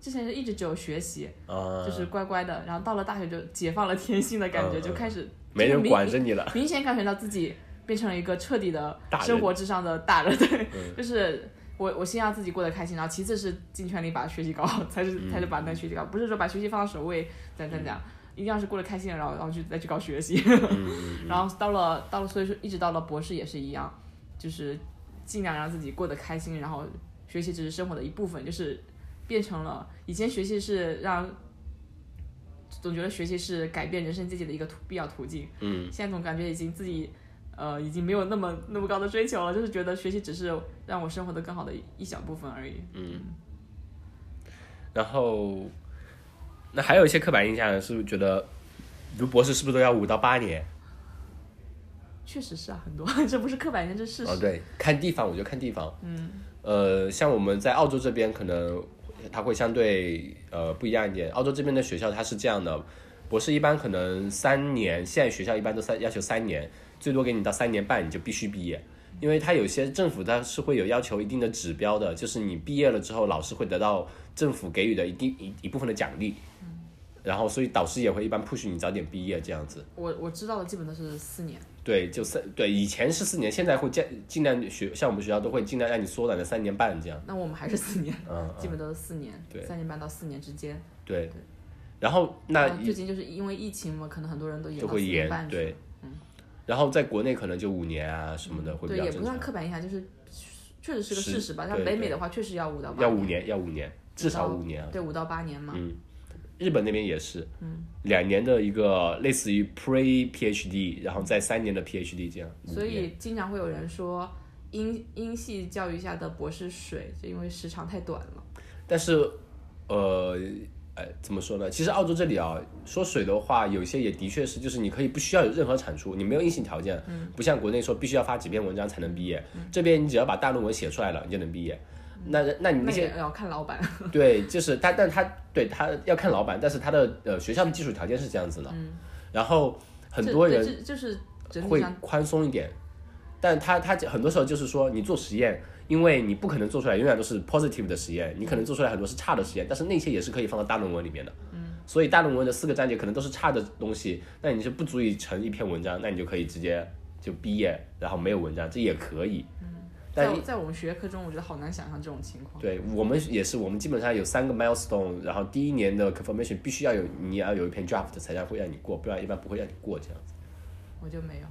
之前是一直只有学习，啊、就是乖乖的，然后到了大学就解放了天性的感觉，就开始没人管着你了。明显感觉到自己变成了一个彻底的生活之上的大人，对，嗯就是我我先让自己过得开心，然后其次是尽全力把学习搞好，才是嗯才是把那个学习搞好，不是说把学习放到首位，咱咱讲，一定要是过得开心，然后然后去再去搞学习，嗯 然后到了到了，所以说一直到了博士也是一样，就是尽量让自己过得开心，然后学习只是生活的一部分，就是变成了以前学习是让。总觉得学习是改变人生阶级的一个途必要途径，嗯，现在总感觉已经自己，呃，已经没有那么那么高的追求了，就是觉得学习只是让我生活的更好的一小部分而已。嗯然后那还有一些刻板印象是觉得读博士是不是都要五到八年？确实是啊，很多，这不是刻板印象，这是事实。哦，对，看地方，我觉得看地方。嗯，呃，像我们在澳洲这边，可能它会相对呃不一样一点。澳洲这边的学校它是这样的，博士一般可能三年，现在学校一般都三要求三年，最多给你到三年半你就必须毕业。因为它有些政府它是会有要求一定的指标的，就是你毕业了之后，老师会得到政府给予的一定一一部分的奖励，然后所以导师也会一般 push 你早点毕业这样子。我我知道的基本都是四年。对，就三对，以前是四年，现在会尽尽量学，像我们学校都会尽量让你缩短的三年半这样。那我们还是四年，嗯，基本都是四年，对三年半到四年之间。对，然后那最近就是因为疫情嘛，可能很多人都延到就会延对，然后在国内可能就五年啊什么的会比较对，也不算刻板印象，就是确实是个事实吧。像北美的话，确实要五到八要五年，要五年，至少五年啊。对，五到八年嘛。日本那边也是，嗯，两年的一个类似于 pre PhD，然后再三年的 PhD 这样。所以经常会有人说英英系教育下的博士水，就因为时长太短了。但是，呃，呃，怎么说呢？其实澳洲这里啊，说水的话，有些也的确是，就是你可以不需要有任何产出，你没有硬性条件，嗯，不像国内说必须要发几篇文章才能毕业，这边你只要把大论文写出来了，你就能毕业。那那你那些那要看老板。对，就是他，但他对他要看老板，但是他的呃学校的基础条件是这样子的，然后很多人就是会宽松一点，但他他很多时候就是说，你做实验，因为你不可能做出来永远都是 positive 的实验，你可能做出来很多是差的实验，但是那些也是可以放到大论文里面的。嗯，所以大论文的四个章节可能都是差的东西，那你就不足以成一篇文章，那你就可以直接就毕业，然后没有文章，这也可以。但在在我们学科中，我觉得好难想象这种情况。对我们也是，我们基本上有三个 milestone，然后第一年的 confirmation 必须要有，你要有一篇 draft 才让会让你过，不然一般不会让你过这样子。我就没有。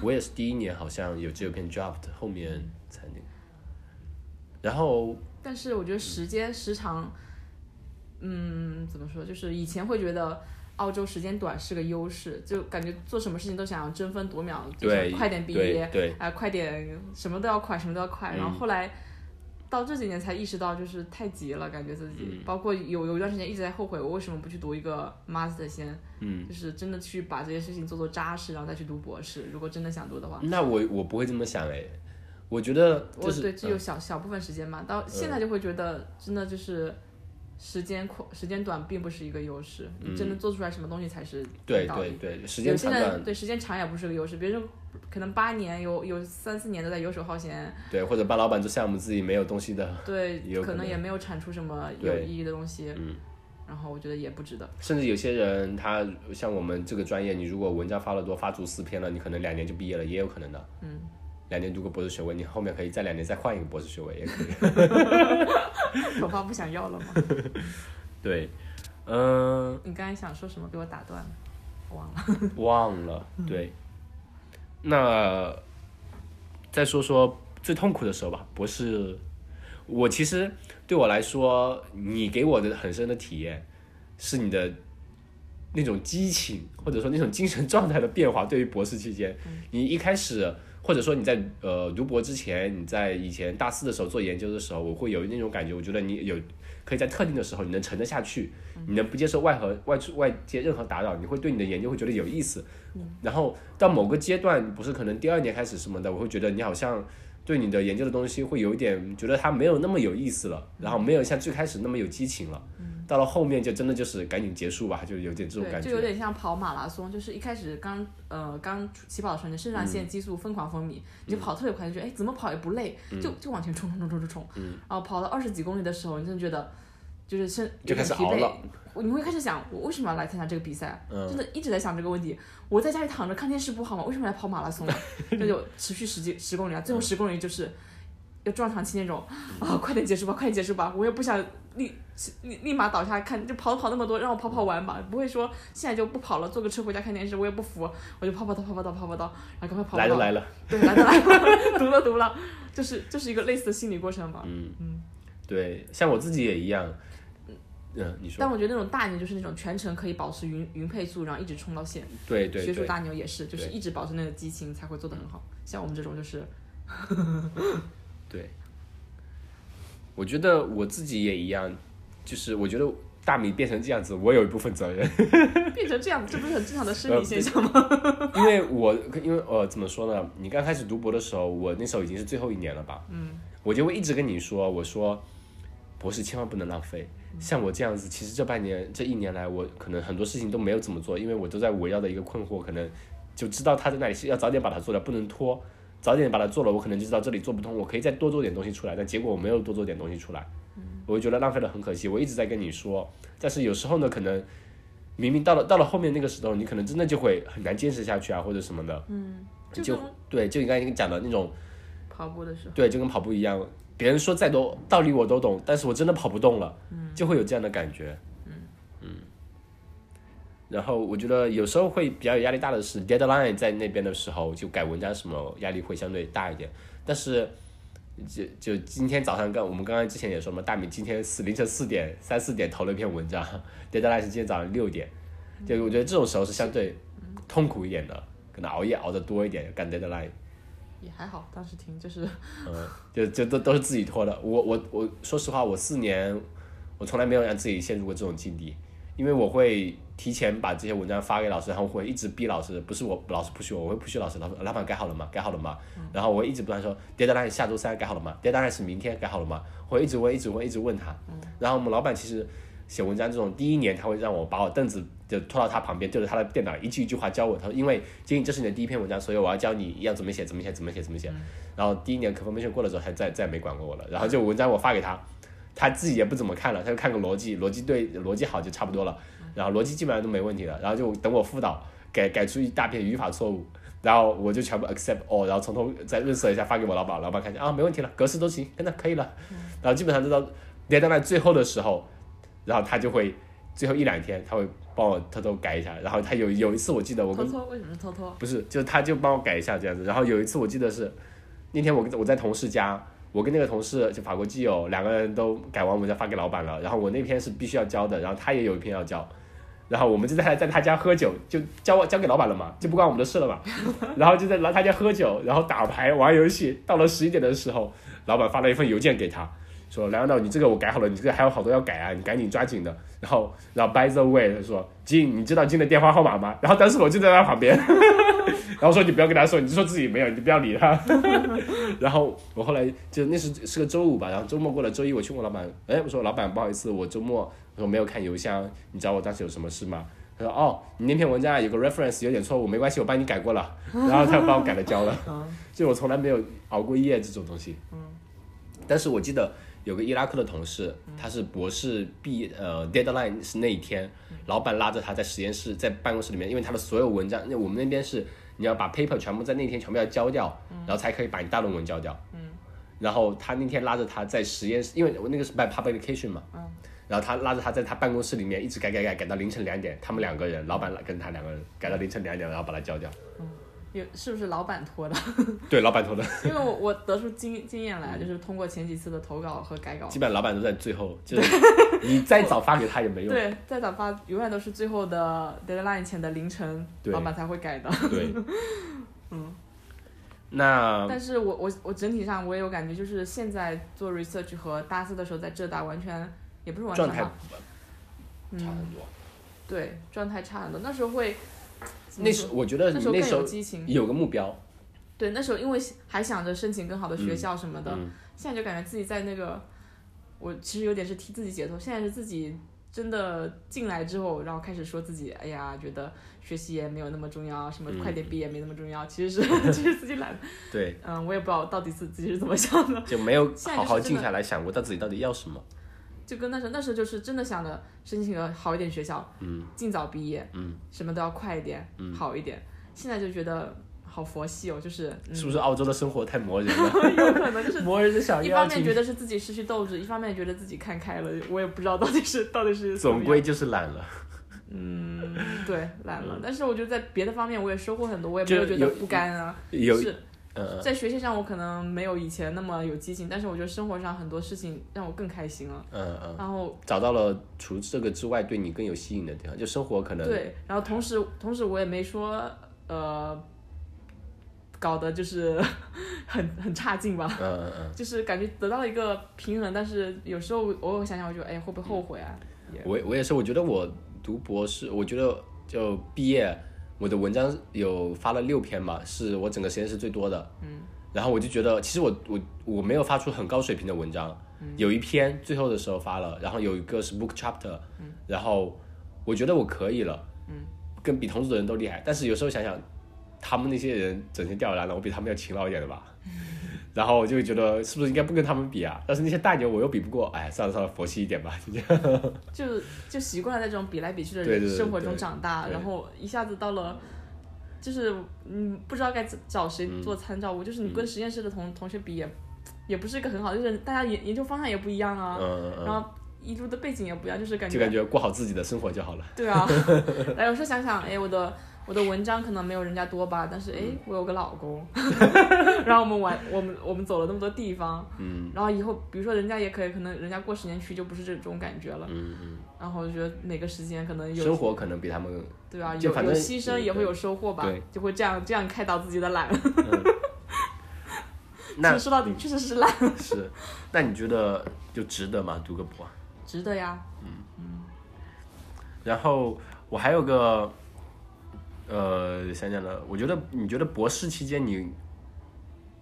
我也是第一年好像有只有篇 draft，后面。然后但是我觉得时间时长，嗯，怎么说？就是以前会觉得澳洲时间短是个优势，就感觉做什么事情都想要争分夺秒，就对想快点毕业，对对啊、快点什么都要快，什么都要快。然后后来到这几年才意识到，就是太急了，感觉自己，包括有有一段时间一直在后悔，我为什么不去读一个 master 先，嗯，就是真的去把这些事情做做扎实，然后再去读博士。如果真的想读的话，那我我不会这么想哎，我觉得就是我对只有小小部分时间嘛，到现在就会觉得真的就是时间快时间短并不是一个优势，你真的做出来什么东西才是对对。对，时间长对时间长也不是个优势，别人可能八年有有三四年都在游手好闲，对，或者帮老板做项目自己没有东西的，对，可能可能也没有产出什么有意义的东西，嗯，然后我觉得也不值得。甚至有些人他像我们这个专业，你如果文章发了多，发足四篇了，你可能两年就毕业了，也有可能的。嗯，两年读个博士学位，你后面可以再两年再换一个博士学位也可以。头发不想要了吗？对，嗯、你刚才想说什么？被我打断了，我忘了。忘了，对。那再说说最痛苦的时候吧，博士。我其实对我来说，你给我的很深的体验，是你的那种激情，或者说那种精神状态的变化。对于博士期间，你一开始，或者说你在呃读博之前，你在以前大四的时候做研究的时候，我会有那种感觉，我觉得你有可以在特定的时候，你能沉得下去，你能不接受外和外出外界任何打扰，你会对你的研究会觉得有意思。然后到某个阶段，不是可能第二年开始什么的，我会觉得你好像对你的研究的东西会有一点觉得它没有那么有意思了，然后没有像最开始那么有激情了。到了后面就真的就是赶紧结束吧，就有点这种，感觉。就有点像跑马拉松，就是一开始刚呃刚起跑的时候，你肾上嗯腺激素疯狂分泌，你就跑特别快，就觉得哎怎么跑也不累，嗯就就往前冲冲冲冲冲冲，然后跑到二十几公里的时候，你真的觉得就是身就开始疲惫熬了，你会开始想我为什么要来参加这个比赛？嗯真的一直在想这个问题。我在家里躺着看电视不好吗？为什么来跑马拉松啊？那就持续十几十公里啊，最后十公里就是。要撞上期那种啊，快点结束吧，快点结束吧！我也不想立立立马倒下来看，就跑跑那么多，让我跑跑完吧。不会说现在就不跑了，坐个车回家看电视，我也不服，我就跑跑到跑跑到跑跑到，然后赶快跑跑来都来了，对，来都来了，读了读了，就是就是一个类似的心理过程吧。嗯对，像我自己也一样。嗯，你说但我觉得那种大牛就是那种全程可以保持匀匀配速，然后一直冲到线。对对对，学术大牛也是，就是对一直保持那个激情才会做得很好。像我们这种就是，对，我觉得我自己也一样，就是我觉得大米变成这样子，我有一部分责任，变成这样，这不是很正常的生呃理现象吗？因为我因为呃怎么说呢？你刚开始读博的时候，我那时候已经是最后一年了吧？嗯，我就会一直跟你说，我说博士千万不能浪费。像我这样子，其实这半年这一年来，我可能很多事情都没有怎么做，因为我都在围绕的一个困惑，可能就知道他在那里是要早点把它做掉，不能拖。早点把它做了，我可能就知道这里做不通，我可以再多做点东西出来，但结果我没有多做点东西出来，我就觉得浪费了很可惜。我一直在跟你说，但是有时候呢，可能明明到了到了后面那个时候，你可能真的就会很难坚持下去啊，或者什么的，就就对，就你刚才讲的那种，跑步的时候，对，就跟跑步一样，别人说再多道理我都懂，但是我真的跑不动了，就会有这样的感觉，嗯然后我觉得有时候会比较有压力大的是 deadline 在那边的时候，就改文章什么压力会相对大一点。但是就就今天早上刚我们刚刚之前也说嘛，大米今天四凌晨四点三四点投了一篇文章，deadline 是今天早上六点，就我觉得这种时候是相对痛苦一点的，可能熬夜熬得多一点赶 deadline。也还好，当时听就是嗯，就就都都是自己拖的。我我我说实话，我四年我从来没有让自己陷入过这种境地，因为我会提前把这些文章发给老师，然后我会一直逼老师，不是我老师不许我，我会不许老师，老师老板改好了吗？改好了吗？然后我会一直不断说，deadline 下周三改好了吗？deadline 是明天改好了吗？我会一直问，一直问，一直问他。然后我们老板其实写文章这种，第一年他会让我把我凳子就拖到他旁边，对着他的电脑一句一句话教我。他说，因为今天这是你的第一篇文章，所以我要教你要怎么写，怎么写，怎么写，怎么写。然后第一年 confirmation 过了之后，他再再也没管过我了。然后就文章我发给他，他自己也不怎么看了，他就看个逻辑，逻辑对，逻辑好就差不多了。然后逻辑基本上都没问题了。然后就等我辅导改改出一大片语法错误，然后我就全部 accept all，然后从头再润色一下发给我老板，老板看见啊没问题了，格式都行，真的可以了。然后基本上就到 deadline 最后的时候，然后他就会最后一两天他会帮我偷偷改一下。然后他有有一次我记得我跟偷偷为什么是偷偷？不是，就是他就帮我改一下这样子。然后有一次我记得是那天我跟我在同事家，我跟那个同事就法国基友两个人都改完文章发给老板了。然后我那篇是必须要交的，然后他也有一篇要交。然后我们就在在他家喝酒，就交交给老板了嘛，就不关我们的事了嘛。然后就在来他家喝酒，然后打牌玩游戏。到了十一点的时候，老板发了一份邮件给他，说梁导，你这个我改好了，你这个还有好多要改啊，你赶紧抓紧的。然后然后 by the way，他说金，你知道金的电话号码吗？然后当时我就在他旁边，然后说你不要跟他说，你就说自己没有，你不要理他。然后我后来就那是是个周五吧，然后周末过了，周一我去问老板，哎，我说老板不好意思，我周末我说没有看邮箱，你知道我当时有什么事吗？他说哦，你那篇文章啊有个 reference 有点错误，没关系，我帮你改过了。然后他帮我改了交了，就我从来没有熬过夜这种东西。但是我记得有个伊拉克的同事，他是博士毕业，呃，deadline 是那一天，老板拉着他在实验室，在办公室里面，因为他的所有文章，那我们那边是你要把 paper 全部在那天全部要交掉，然后才可以把你大论文交掉。然后他那天拉着他在实验室，因为我那个是办 publication 嘛，然后他拉着他在他办公室里面一直改改改改到凌晨两点，他们两个人，老板跟他两个人改到凌晨两点，然后把他交掉。嗯有是不是老板拖的？对，老板拖的，因为我我得出经经验来，就是通过前几次的投稿和改稿，基本上老板都在最后，就是你再早发给他也没用。对，再早发永远都是最后的 deadline 前的凌晨，老板才会改的。对，嗯，那但是我我我整体上我也有感觉，就是现在做 research 和大四的时候在浙大完全也不是完全状态，差很多。对，状态差很多。那时候会，那说时我觉得那时候更有激情。有个目标，对，那时候因为还想着申请更好的学校什么的，嗯现在就感觉自己在那个，我其实有点是替自己解脱。现在是自己真的进来之后，然后开始说自己，哎呀，觉得学习也没有那么重要，什么嗯快点毕业没那么重要。其实是 其实自己懒，对，嗯，我也不知道到底是自己是怎么想的。就没有好好静下来想过到自己到底要什么。就跟那时候，那时候就是真的想着申请个好一点学校，嗯，尽早毕业，嗯，什么都要快一点，嗯好一点。现在就觉得好佛系哦，就是、嗯、是不是澳洲的生活太磨人了？有可能就是 磨人的小一方面觉得是自己失去斗志，一方面觉得自己看开了，我也不知道到底是到底是总归就是懒了。嗯 对懒了。但是我觉得在别的方面我也收获很多，我也没有觉得不甘啊。有是呃，在学习上我可能没有以前那么有激情，但是我觉得生活上很多事情让我更开心了。嗯嗯，然后找到了除这个之外对你更有吸引的地方，就生活可能对，然后同时同时我也没说呃搞得就是 很很差劲吧。嗯嗯嗯，就是感觉得到了一个平衡，但是有时候偶尔想想，我就哎会不会后悔啊？也我我也是，我觉得我读博士，我觉得就毕业，我的文章有发了六篇嘛，是我整个实验室最多的。嗯。然后我就觉得，其实我我我没有发出很高水平的文章，有一篇最后的时候发了，然后有一个是 book chapter，、然后我觉得我可以了，嗯，跟比同组的人都厉害，但是有时候想想，他们那些人整天吊儿郎当，我比他们要勤劳一点的吧。然后我就会觉得是不是应该不跟他们比啊？但是那些大牛我又比不过，哎，算了算了，佛系一点吧，就这样。就就习惯了在这种比来比去的对对对生活中长大，然后一下子到了，就是嗯不知道该找谁做参照物，就是你跟实验室的同同学比也也不是一个很好，就是大家研研究方向也不一样啊，然后一路的背景也不一样，就是感觉就感觉过好自己的生活就好了。对啊，哎，有时候想想，哎，我的我的文章可能没有人家多吧，但是哎，嗯我有个老公，然后我们玩，我们我们走了那么多地方，嗯。然后以后比如说人家也可以，可能人家过十年去就不是这种感觉了，嗯嗯，然后我就觉得每个时间可能有生活可能比他们对啊，有反正牺牲也会有收获吧对，就会这样这样开导自己的懒。其那实说到底确实是懒，是，那你觉得就值得吗？读个博？值得呀。嗯。嗯。然后我还有个，呃，想想呢，我觉得你觉得博士期间你，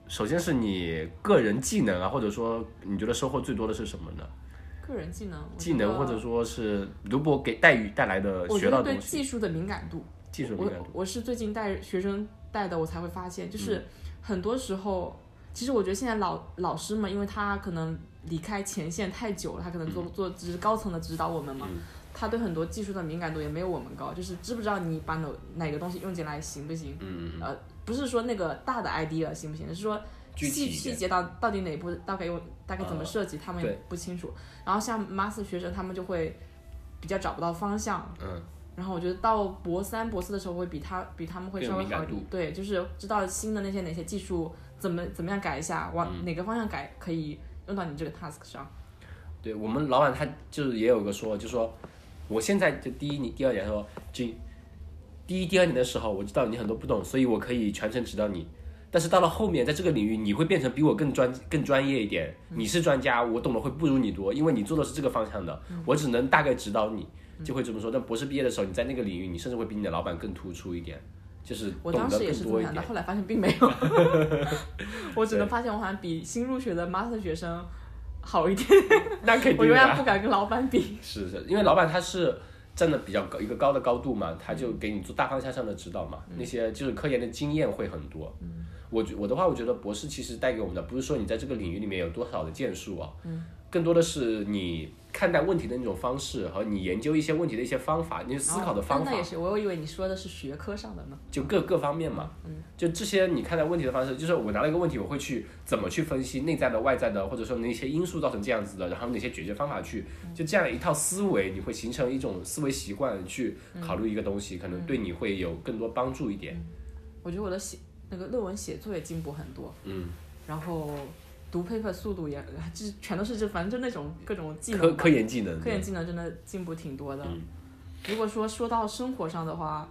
首先是你个人技能啊，或者说你觉得收获最多的是什么呢？个人技能，技能或者说是读博给带予带来的学到的东西，技术的敏感度，技术敏感度。我是最近带学生带的，我才会发现，嗯就是很多时候，其实我觉得现在老老师们，因为他可能离开前线太久了，他可能嗯做做只是高层的指导我们嘛，他对很多技术的敏感度也没有我们高，就是知不知道你把哪哪个东西用进来行不行？嗯嗯呃，不是说那个大的 idea 行不行，是说细细节到到底哪步大概用大概怎么啊设计，他们也不清楚。然后像 master 学生，他们就会比较找不到方向。嗯。然后我觉得到博三、博四的时候会比他比他们会稍微好一点对，就是知道新的那些哪些技术怎么怎么样改一下，往嗯哪个方向改可以用到你这个 task 上。对我们老板他就是也有个说，就说我现在就第一年、第二年说，就第一、第二年的时候，我知道你很多不懂，所以我可以全程指导你。但是到了后面，在这个领域，你会变成比我更专、更专业一点。你是专家，我懂得会不如你多，因为你做的是这个方向的，我只能大概指导你，就会这么说。但博士毕业的时候，你在那个领域，你甚至会比你的老板更突出一点，就是我当时也是这么想的，。后来发现并没有，我只能发现我好像比新入学的 master 学生好一点，那肯定我永远不敢跟老板比。是是，因为老板他是站的比较高一个高的高度嘛，他就给你做大方向上的指导嘛，那些就是科研的经验会很多。我觉我的话，我觉得博士其实带给我们的不是说你在这个领域里面有多少的建树啊，更多的是你看待问题的那种方式和你研究一些问题的一些方法，你思考的方法哦那也，是，我以为你说的是学科上的呢。就各各方面嘛。嗯就这些你看待问题的方式，就是我拿了一个问题，我会去怎么去分析内在的、外在的，或者说那些因素造成这样子的，然后哪些解决方法去，就这样一套思维，你会形成一种思维习惯去考虑一个东西，可能对你会有更多帮助一点。我觉得我的写那个论文写作也进步很多，嗯，然后读 paper 速度也，就是全都是这，反正就那种各种技能科，科研技能，科研技能真的进步挺多的。嗯如果说说到生活上的话，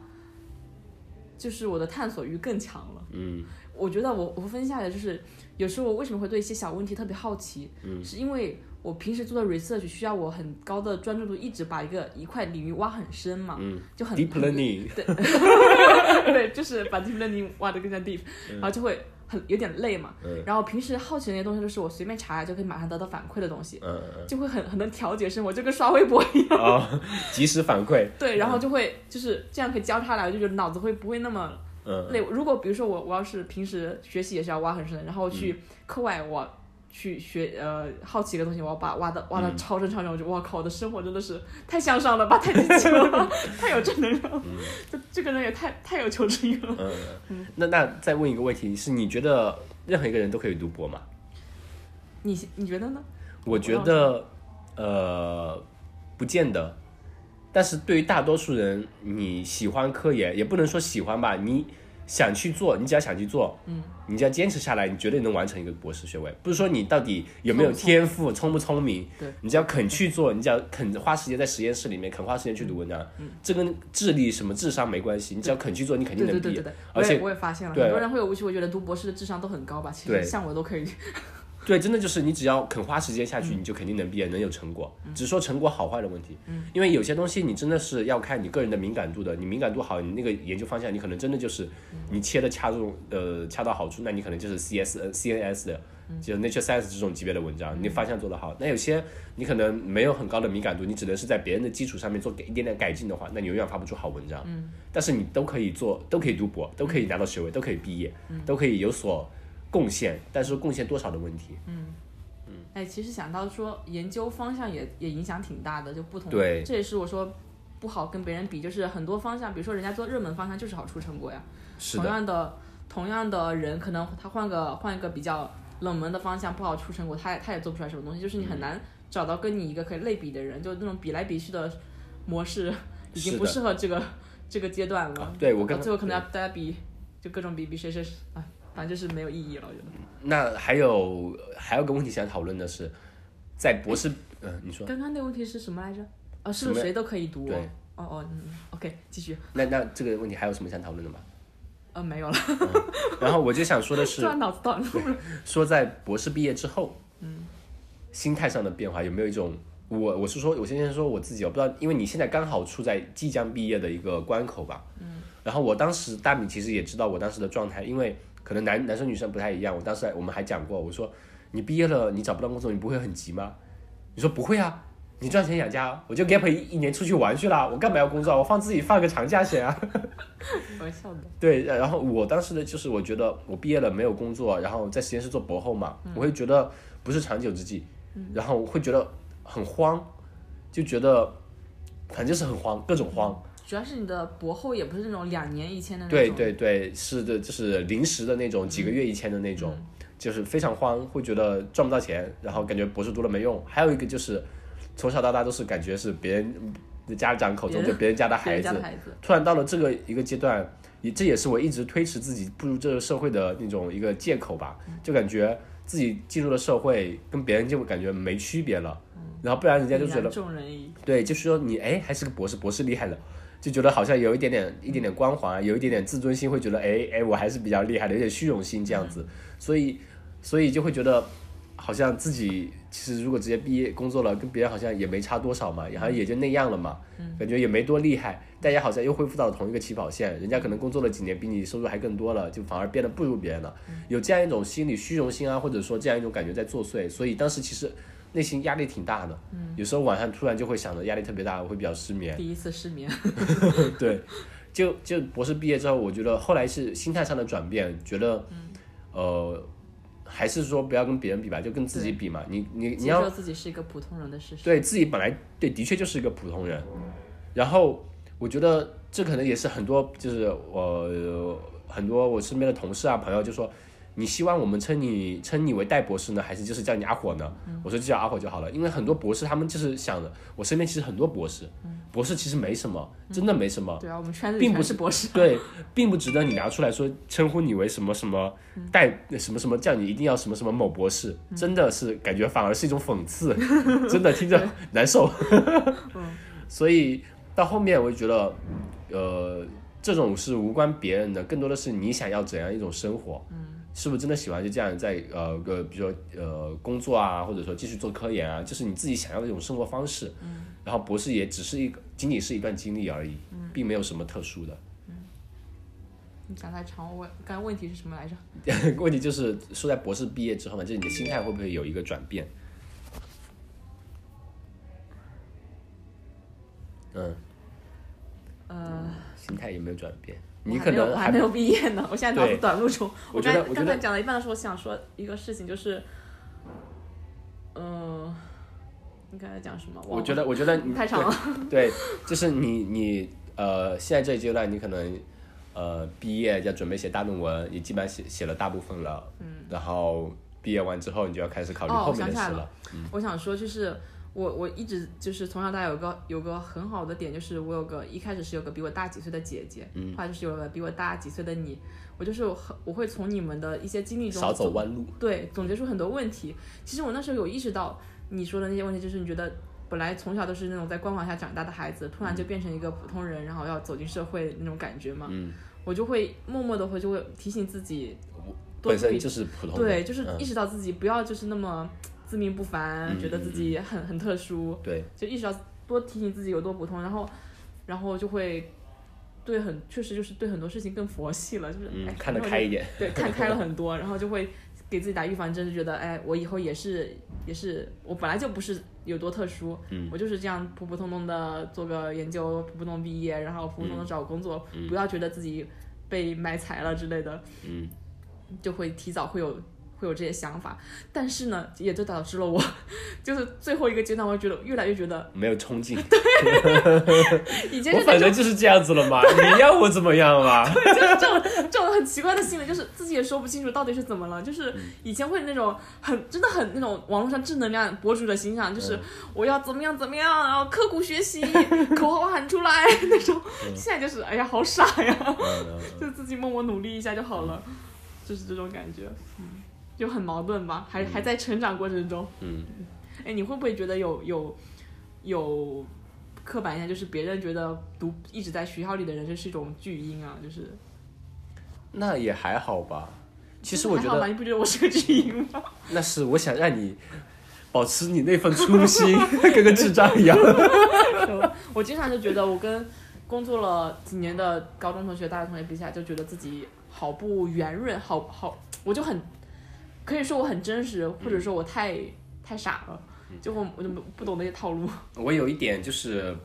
就是我的探索欲更强了。嗯我觉得我我分析下来就是，有时候我为什么会对一些小问题特别好奇，嗯是因为我平时做的 research 需要我很高的专注度，一直把一个一块领域挖很深嘛，嗯就很，deep learning，对，就是把 deep learning 挖的更加 deep，、然后就会很有点累嘛。嗯然后平时好奇的那些东西，都是我随便查就可以马上得到反馈的东西，嗯就会很很能调节生活，就跟刷微博一样。嗯，哦，及时反馈，对，然后就会就是这样可以交叉来，我就觉得脑子会不会那么嗯累。如果比如说我我要是平时学习也是要挖很深的，然后去课外我。去学呃好奇一个东西，我要把挖的挖的超深超深，我就哇靠，我的生活真的是太向上了吧，太积极了，太有正能量了，这这个人也太太有求知欲了。嗯，那那再问一个问题，是你觉得任何一个人都可以读博吗？你你觉得呢？我觉得，呃，不见得。但是对于大多数人，你喜欢科研，也不能说喜欢吧，你想去做，你只要想去做，嗯，你只要坚持下来，你绝对能完成一个博士学位。不是说你到底有没有天赋，聪不聪明，对。你只要肯去做，你只要肯花时间在实验室里面，肯花时间去读文章，这跟智力什么智商没关系，你只要肯去做，你肯定能毕业。对对对对对，。我而且也我也发现了，很多人会有误区，我觉得读博士的智商都很高吧，其实像我都可以。对，真的就是你只要肯花时间下去，嗯你就肯定能毕业，能有成果。只是说成果好坏的问题。因为有些东西你真的是要看你个人的敏感度的，你敏感度好，你那个研究方向你可能真的就是嗯你切的恰中，呃，恰到好处，那你可能就是 C S N C N S 的就 Nature Science 这种级别的文章，你方向做得好。那有些你可能没有很高的敏感度，你只能是在别人的基础上面做一点点改进的话，那你永远发不出好文章。嗯，但是你都可以做，都可以读博，都可以拿到学位，都可以毕业，都可以有所贡献，但是贡献多少的问题。嗯嗯哎，其实想到说研究方向也也影响挺大的，就不同。对这也是我说不好跟别人比，就是很多方向，比如说人家做热门方向就是好出成果呀。同样的，同样的人，可能他换个换一个比较冷门的方向，不好出成果，他也他也做不出来什么东西。就是你嗯很难找到跟你一个可以类比的人，就那种比来比去的模式，已经不适合这个这个阶段了。对我跟到最后可能要大家比，就各种比比谁谁啊，反正就是没有意义了，我觉得。那还有还有个问题想讨论的是，在博士，嗯、你说，刚刚那个问题是什么来着？哦，是不是谁都可以读？对哦哦，嗯，OK，继续。那那这个问题还有什么想讨论的吗？呃，没有了，然后我就想说的 突是，然脑子短路了。说在博士毕业之后，嗯，心态上的变化有没有一种？我我是说，我先先说我自己，我不知道，因为你现在刚好处在即将毕业的一个关口吧，嗯，然后我当时大米其实也知道我当时的状态，因为可能男男生女生不太一样，我当时我们还讲过，我说你毕业了，你找不到工作，你不会很急吗？你说不会啊，你赚钱养家，我就 gap 一一年出去玩去了，我干嘛要工作啊？我放自己放个长假先啊。玩笑的。对，然后我当时的就是我觉得我毕业了没有工作，然后在实验室做博后嘛，我会觉得不是长久之计，然后会觉得很慌，就觉得反正就是很慌，各种慌。主要是你的博后也不是那种两年一签的那种。对对对，是的，就是临时的那种，几个月一签的那种，就是非常慌，会觉得赚不到钱，然后感觉博士读了没用。还有一个就是从小到大都是感觉是别人的家长口中就别人家的孩子。突然到了这个一个阶段，也这也是我一直推迟自己步入这个社会的那种一个借口吧，就感觉自己进入了社会，跟别人就感觉没区别了，然后不然人家就觉得。对，就是说你哎还是个博士，博士厉害了。就觉得好像有一点点一点点光环，有一点点自尊心，会觉得哎哎我还是比较厉害的，有点虚荣心这样子，所以所以就会觉得好像自己其实如果直接毕业工作了，跟别人好像也没差多少嘛，好像也就那样了嘛，感觉也没多厉害，大家好像又恢复到了同一个起跑线，人家可能工作了几年，比你收入还更多了，就反而变得不如别人了，有这样一种心理虚荣心啊，或者说这样一种感觉在作祟，所以当时其实内心压力挺大的，有时候晚上突然就会想着压力特别大，我会比较失眠。第一次失眠。对，就就博士毕业之后，我觉得后来是心态上的转变，觉得，呃，还是说不要跟别人比吧，就跟自己比嘛。你你你要接受自己是一个普通人的事实。对自己本来对的确就是一个普通人，然后我觉得这可能也是很多就是我、呃很多我身边的同事啊朋友就说。你希望我们称你称你为戴博士呢，还是就是叫你阿火呢？我说就叫阿火就好了，因为很多博士他们就是想的，我身边其实很多博士，博士其实没什么，真的没什么，对啊，我们圈子并不是博士。对，并不值得你拿出来说称呼你为什么什么戴什么什么，叫你一定要什么什么某博士，真的是感觉反而是一种讽刺，真的听着难受。所以到后面我就觉得，呃，这种是无关别人的，更多的是你想要怎样一种生活。是不是真的喜欢就这样在呃个比如说呃工作啊，或者说继续做科研啊，就是你自己想要的一种生活方式。然后博士也只是一个仅仅是一段经历而已，并没有什么特殊的。你讲太长，我问刚才问题是什么来着？问题就是说，在博士毕业之后嘛，就是你的心态会不会有一个转变？嗯，呃，心态有没有转变？你可能我还没有毕业呢，我现在脑子短路中。我觉得我刚刚才讲到一半的时候，我想说一个事情，就是，嗯、你刚才讲什么？我觉得，我觉得 你太长了。对，就是你你呃，现在这一阶段，你可能呃毕业要准备写大论文，你基本上写写了大部分了。嗯。然后毕业完之后，你就要开始考虑哦，后我想起来面的事了。我想说，就是我我一直就是从小到大有个有个很好的点，就是我有个一开始是有个比我大几岁的姐姐，嗯，后来就是有个比我大几岁的你，我就是很我会从你们的一些经历中少走弯路。对，总结出很多问题。其实我那时候有意识到你说的那些问题，就是你觉得本来从小都是那种在光环下长大的孩子，突然就变成一个普通人，然后要走进社会那种感觉嘛。嗯。我就会默默的会就会提醒自己，本身就是普通人。对，就是嗯意识到自己不要就是那么自命不凡，嗯觉得自己很很特殊，对，就意识到多提醒自己有多普通，然后然后就会。对很确实就是对很多事情更佛系了，就是、嗯哎，看得开一点。对，看开了很多，然后就会给自己打预防针，就觉得哎，我以后也是也是，我本来就不是有多特殊，嗯我就是这样普普通通的做个研究，普普通通毕业，然后普普通通找工作，不要觉得自己被埋财了之类的，嗯，就会提早会有会有这些想法。但是呢，也就导致了我就是最后一个阶段，我觉得越来越觉得没有冲劲。对以前我反正就是这样子了嘛，你要我怎么样嘛？就是这种这种很奇怪的心理，就是自己也说不清楚到底是怎么了。就是以前会那种很真的很那种网络上正能量博主的形象，就是我要怎么样怎么样，然后刻苦学习，口号喊出来那种。现在就是哎呀好傻呀，嗯就自己默默努力一下就好了，就是这种感觉，嗯，就很矛盾吧，还还在成长过程中。嗯，哎，你会不会觉得有有有刻板印象，就是别人觉得读一直在学校里的人就是一种巨婴啊，就是。那也还好吧。其实我觉得你不觉得我是个巨婴吗？那是我想让你保持你那份初心，跟个智障一样。我经常就觉得我跟工作了几年的高中同学、大学同学比起来，就觉得自己好不圆润，好好，我就很可以说我很真实，或者说我太太傻了，就我我就不懂那些套路。我有一点就是，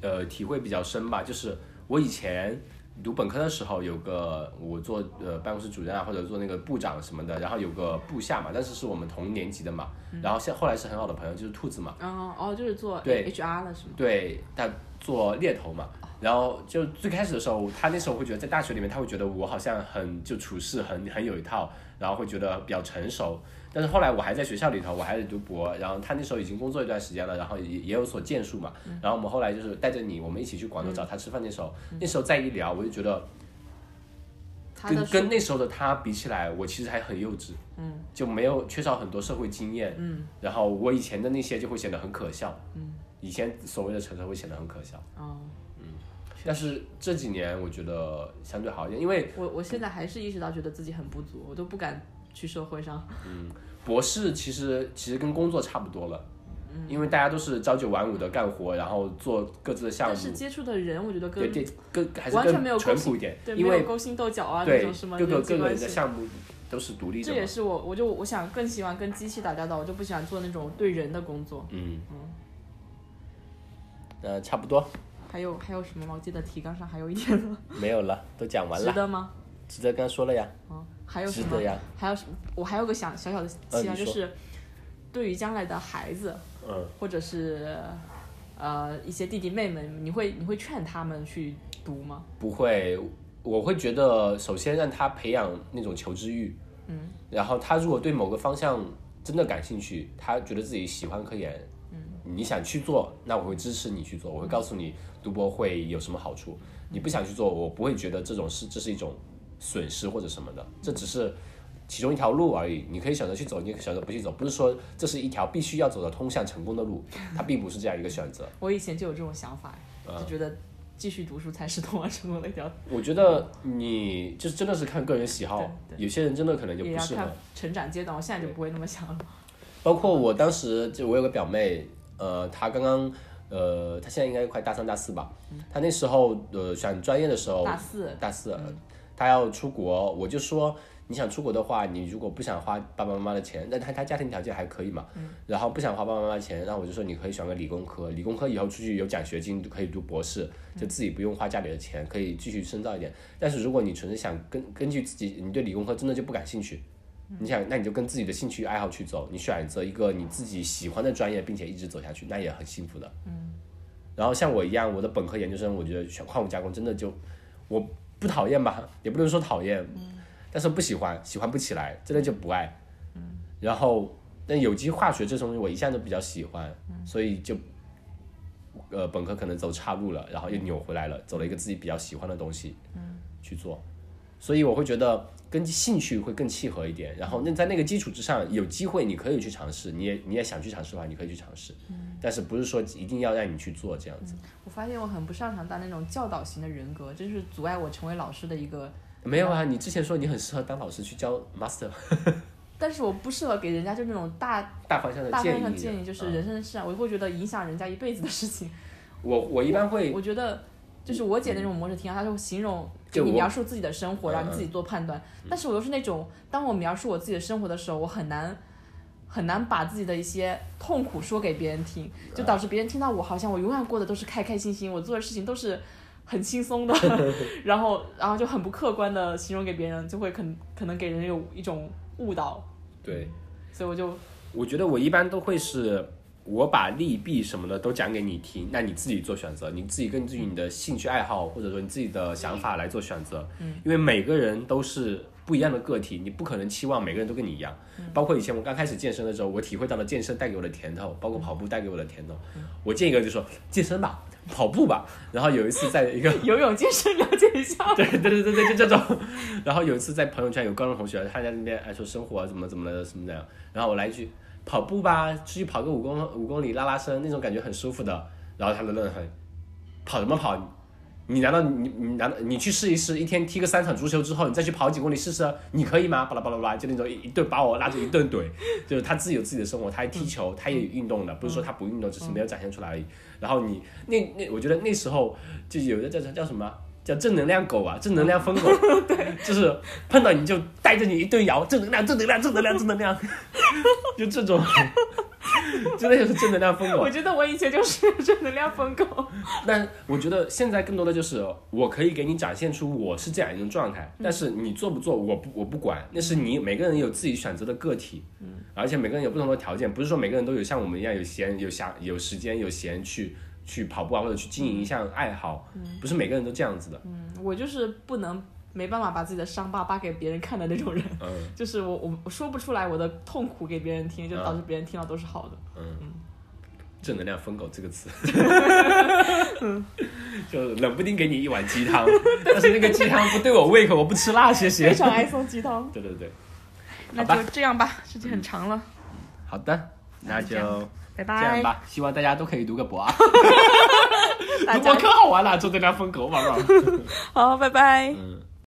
呃，体会比较深吧，就是我以前读本科的时候，有个我做呃办公室主任啊，或者做那个部长什么的，然后有个部下嘛，但是是我们同年级的嘛，然后现后来是很好的朋友，就是兔子嘛，哦哦，就是做对 HR 了是吗？对，他做猎头嘛，然后就最开始的时候，他那时候会觉得在大学里面，他会觉得我好像很就处事很很有一套，然后会觉得比较成熟。但是后来我还在学校里头，我还在读博，然后他那时候已经工作一段时间了，然后也也有所建树嘛。然后我们后来就是带着你，我们一起去广州找他吃饭那时候，那时候再一聊，我就觉得跟跟那时候的他比起来，我其实还很幼稚，嗯，就没有缺少很多社会经验，嗯，然后我以前的那些就会显得很可笑，嗯，以前所谓的成熟会显得很可笑。哦，但是这几年我觉得相对好一点，因为我我现在还是意识到觉得自己很不足，我都不敢去社会上。嗯博士其实其实跟工作差不多了，因为大家都是朝九晚五的干活，然后做各自的项目，但是接触的人，我觉得更对，更还是完全没有勾心更淳朴一点，对因为勾心斗角啊那种什么各个各个人。的项目都是独立的，这也是我，我就我想更喜欢跟机器打交道，我就不喜欢做那种对人的工作。嗯嗯，呃，差不多还有还有什么吗？我记得提纲上还有一点吗，没有了，都讲完了，值得吗？值得刚刚说了呀，嗯，还有什么值得？呀，还有什么？我还有个想小小的期望，呃就是对于将来的孩子，嗯，或者是呃一些弟弟妹妹，你会你会劝他们去读吗？不会，我会觉得首先让他培养那种求知欲，嗯，然后他如果对某个方向真的感兴趣，他觉得自己喜欢科研，嗯，你想去做，那我会支持你去做，我会告诉你读博会有什么好处。你不想去做，我不会觉得这种是这是一种损失或者什么的，这只是其中一条路而已。你可以选择去走，你也可以选择不去走，不是说这是一条必须要走的通向成功的路，它并不是这样一个选择。我以前就有这种想法，嗯就觉得继续读书才是通往成功的一条，我觉得你就是真的是看个人喜好，有些人真的可能就不适合。成长阶段。我现在就不会那么想了。包括我当时就我有个表妹，呃，她刚刚呃，他现在应该快大三大四吧。他那时候呃选专业的时候，大四，大四，他要出国，我就说你想出国的话，你如果不想花爸爸妈妈的钱，但他他家庭条件还可以嘛，然后不想花爸爸妈妈的钱，然后我就说你可以选个理工科，理工科以后出去有奖学金，可以读博士，就自己不用花家里的钱，可以继续深造一点。但是如果你纯粹想根根据自己，你对理工科真的就不感兴趣。你想，那你就跟自己的兴趣爱好去走，你选择一个你自己喜欢的专业，并且一直走下去，那也很幸福的。嗯。然后像我一样，我的本科研究生，我觉得选矿物加工真的就我不讨厌吧，也不能说讨厌，但是不喜欢，喜欢不起来，真的就不爱。嗯。然后，但有机化学这种东西我一向都比较喜欢，所以就呃本科可能走岔路了，然后又扭回来了，走了一个自己比较喜欢的东西，嗯，去做。所以我会觉得跟兴趣会更契合一点。然后那在那个基础之上，有机会你可以去尝试，你也你也想去尝试的话，你可以去尝试。但是不是说一定要让你去做这样子？我发现我很不擅长当那种教导型的人格，这是阻碍我成为老师的一个。没有啊，你之前说你很适合当老师去教 master 但是我不适合给人家就那种大大方向的大建议。方向建议，就是嗯人生的事啊，我会觉得影响人家一辈子的事情。我我一般会我觉得就是我姐那种模式挺好，她就形容就你描述自己的生活，嗯让你自己做判断。但是我又是那种，当我描述我自己的生活的时候，我很难很难把自己的一些痛苦说给别人听，就导致别人听到我好像我永远过的都是开开心心，我做的事情都是很轻松的，然后然后就很不客观的形容给别人，就会可能可能给人有一种误导，对，所以我就我觉得我一般都会是，我把利弊什么的都讲给你听，那你自己做选择，你自己根据你的兴趣爱好或者说你自己的想法来做选择。嗯，因为每个人都是不一样的个体，你不可能期望每个人都跟你一样。包括以前我刚开始健身的时候，我体会到了健身带给我的甜头，包括跑步带给我的甜头。我见一个就说健身吧，跑步吧。然后有一次在一个 游泳健身了解一下。对对对对对，就这种。然后有一次在朋友圈有高中同学，他在那边哎说生活啊怎么怎么的什么的，然后我来一句跑步吧，出去跑个五公五公里拉拉伸，那种感觉很舒服的。然后他们愣很，跑什么跑？你难道你你难道你去试一试，一天踢个三场足球之后，你再去跑几公里试试，你可以吗？巴拉巴拉巴拉，就那种一一顿把我拉着一顿怼，就是他自己有自己的生活，他还踢球，他也有运动的，不是说他不运动，只是没有展现出来而已。然后你那那，我觉得那时候就有的叫叫什么？叫正能量狗啊，正能量疯狗，对。就是碰到你就带着你一顿摇，正能量，正能量，正能量，正能量，就这种，真 的就是正能量疯狗。我。觉得我以前就是正能量疯狗。但我觉得现在更多的就是，我可以给你展现出我是这样一种状态，但是你做不做，我不我不管，那是你每个人有自己选择的个体，嗯，而且每个人有不同的条件，不是说每个人都有像我们一样有闲有暇有时间有闲去去跑步啊，或者去经营一项爱好，不是每个人都这样子的，嗯，我就是不能没办法把自己的伤疤扒给别人看的那种人，嗯。就是我我我说不出来我的痛苦给别人听，就导致别人听到都是好的。嗯，正能量疯狗这个词，就冷不丁给你一碗鸡汤，但是那个鸡汤不对我胃口，我不吃辣，谢谢。非。常爱送鸡汤，对对对，那就这样吧，时间很长了，好的，那就。拜拜这样。吧，希望大家都可以读个博啊！大读博可好玩了，做这辆疯狗玩玩。好，拜拜。嗯。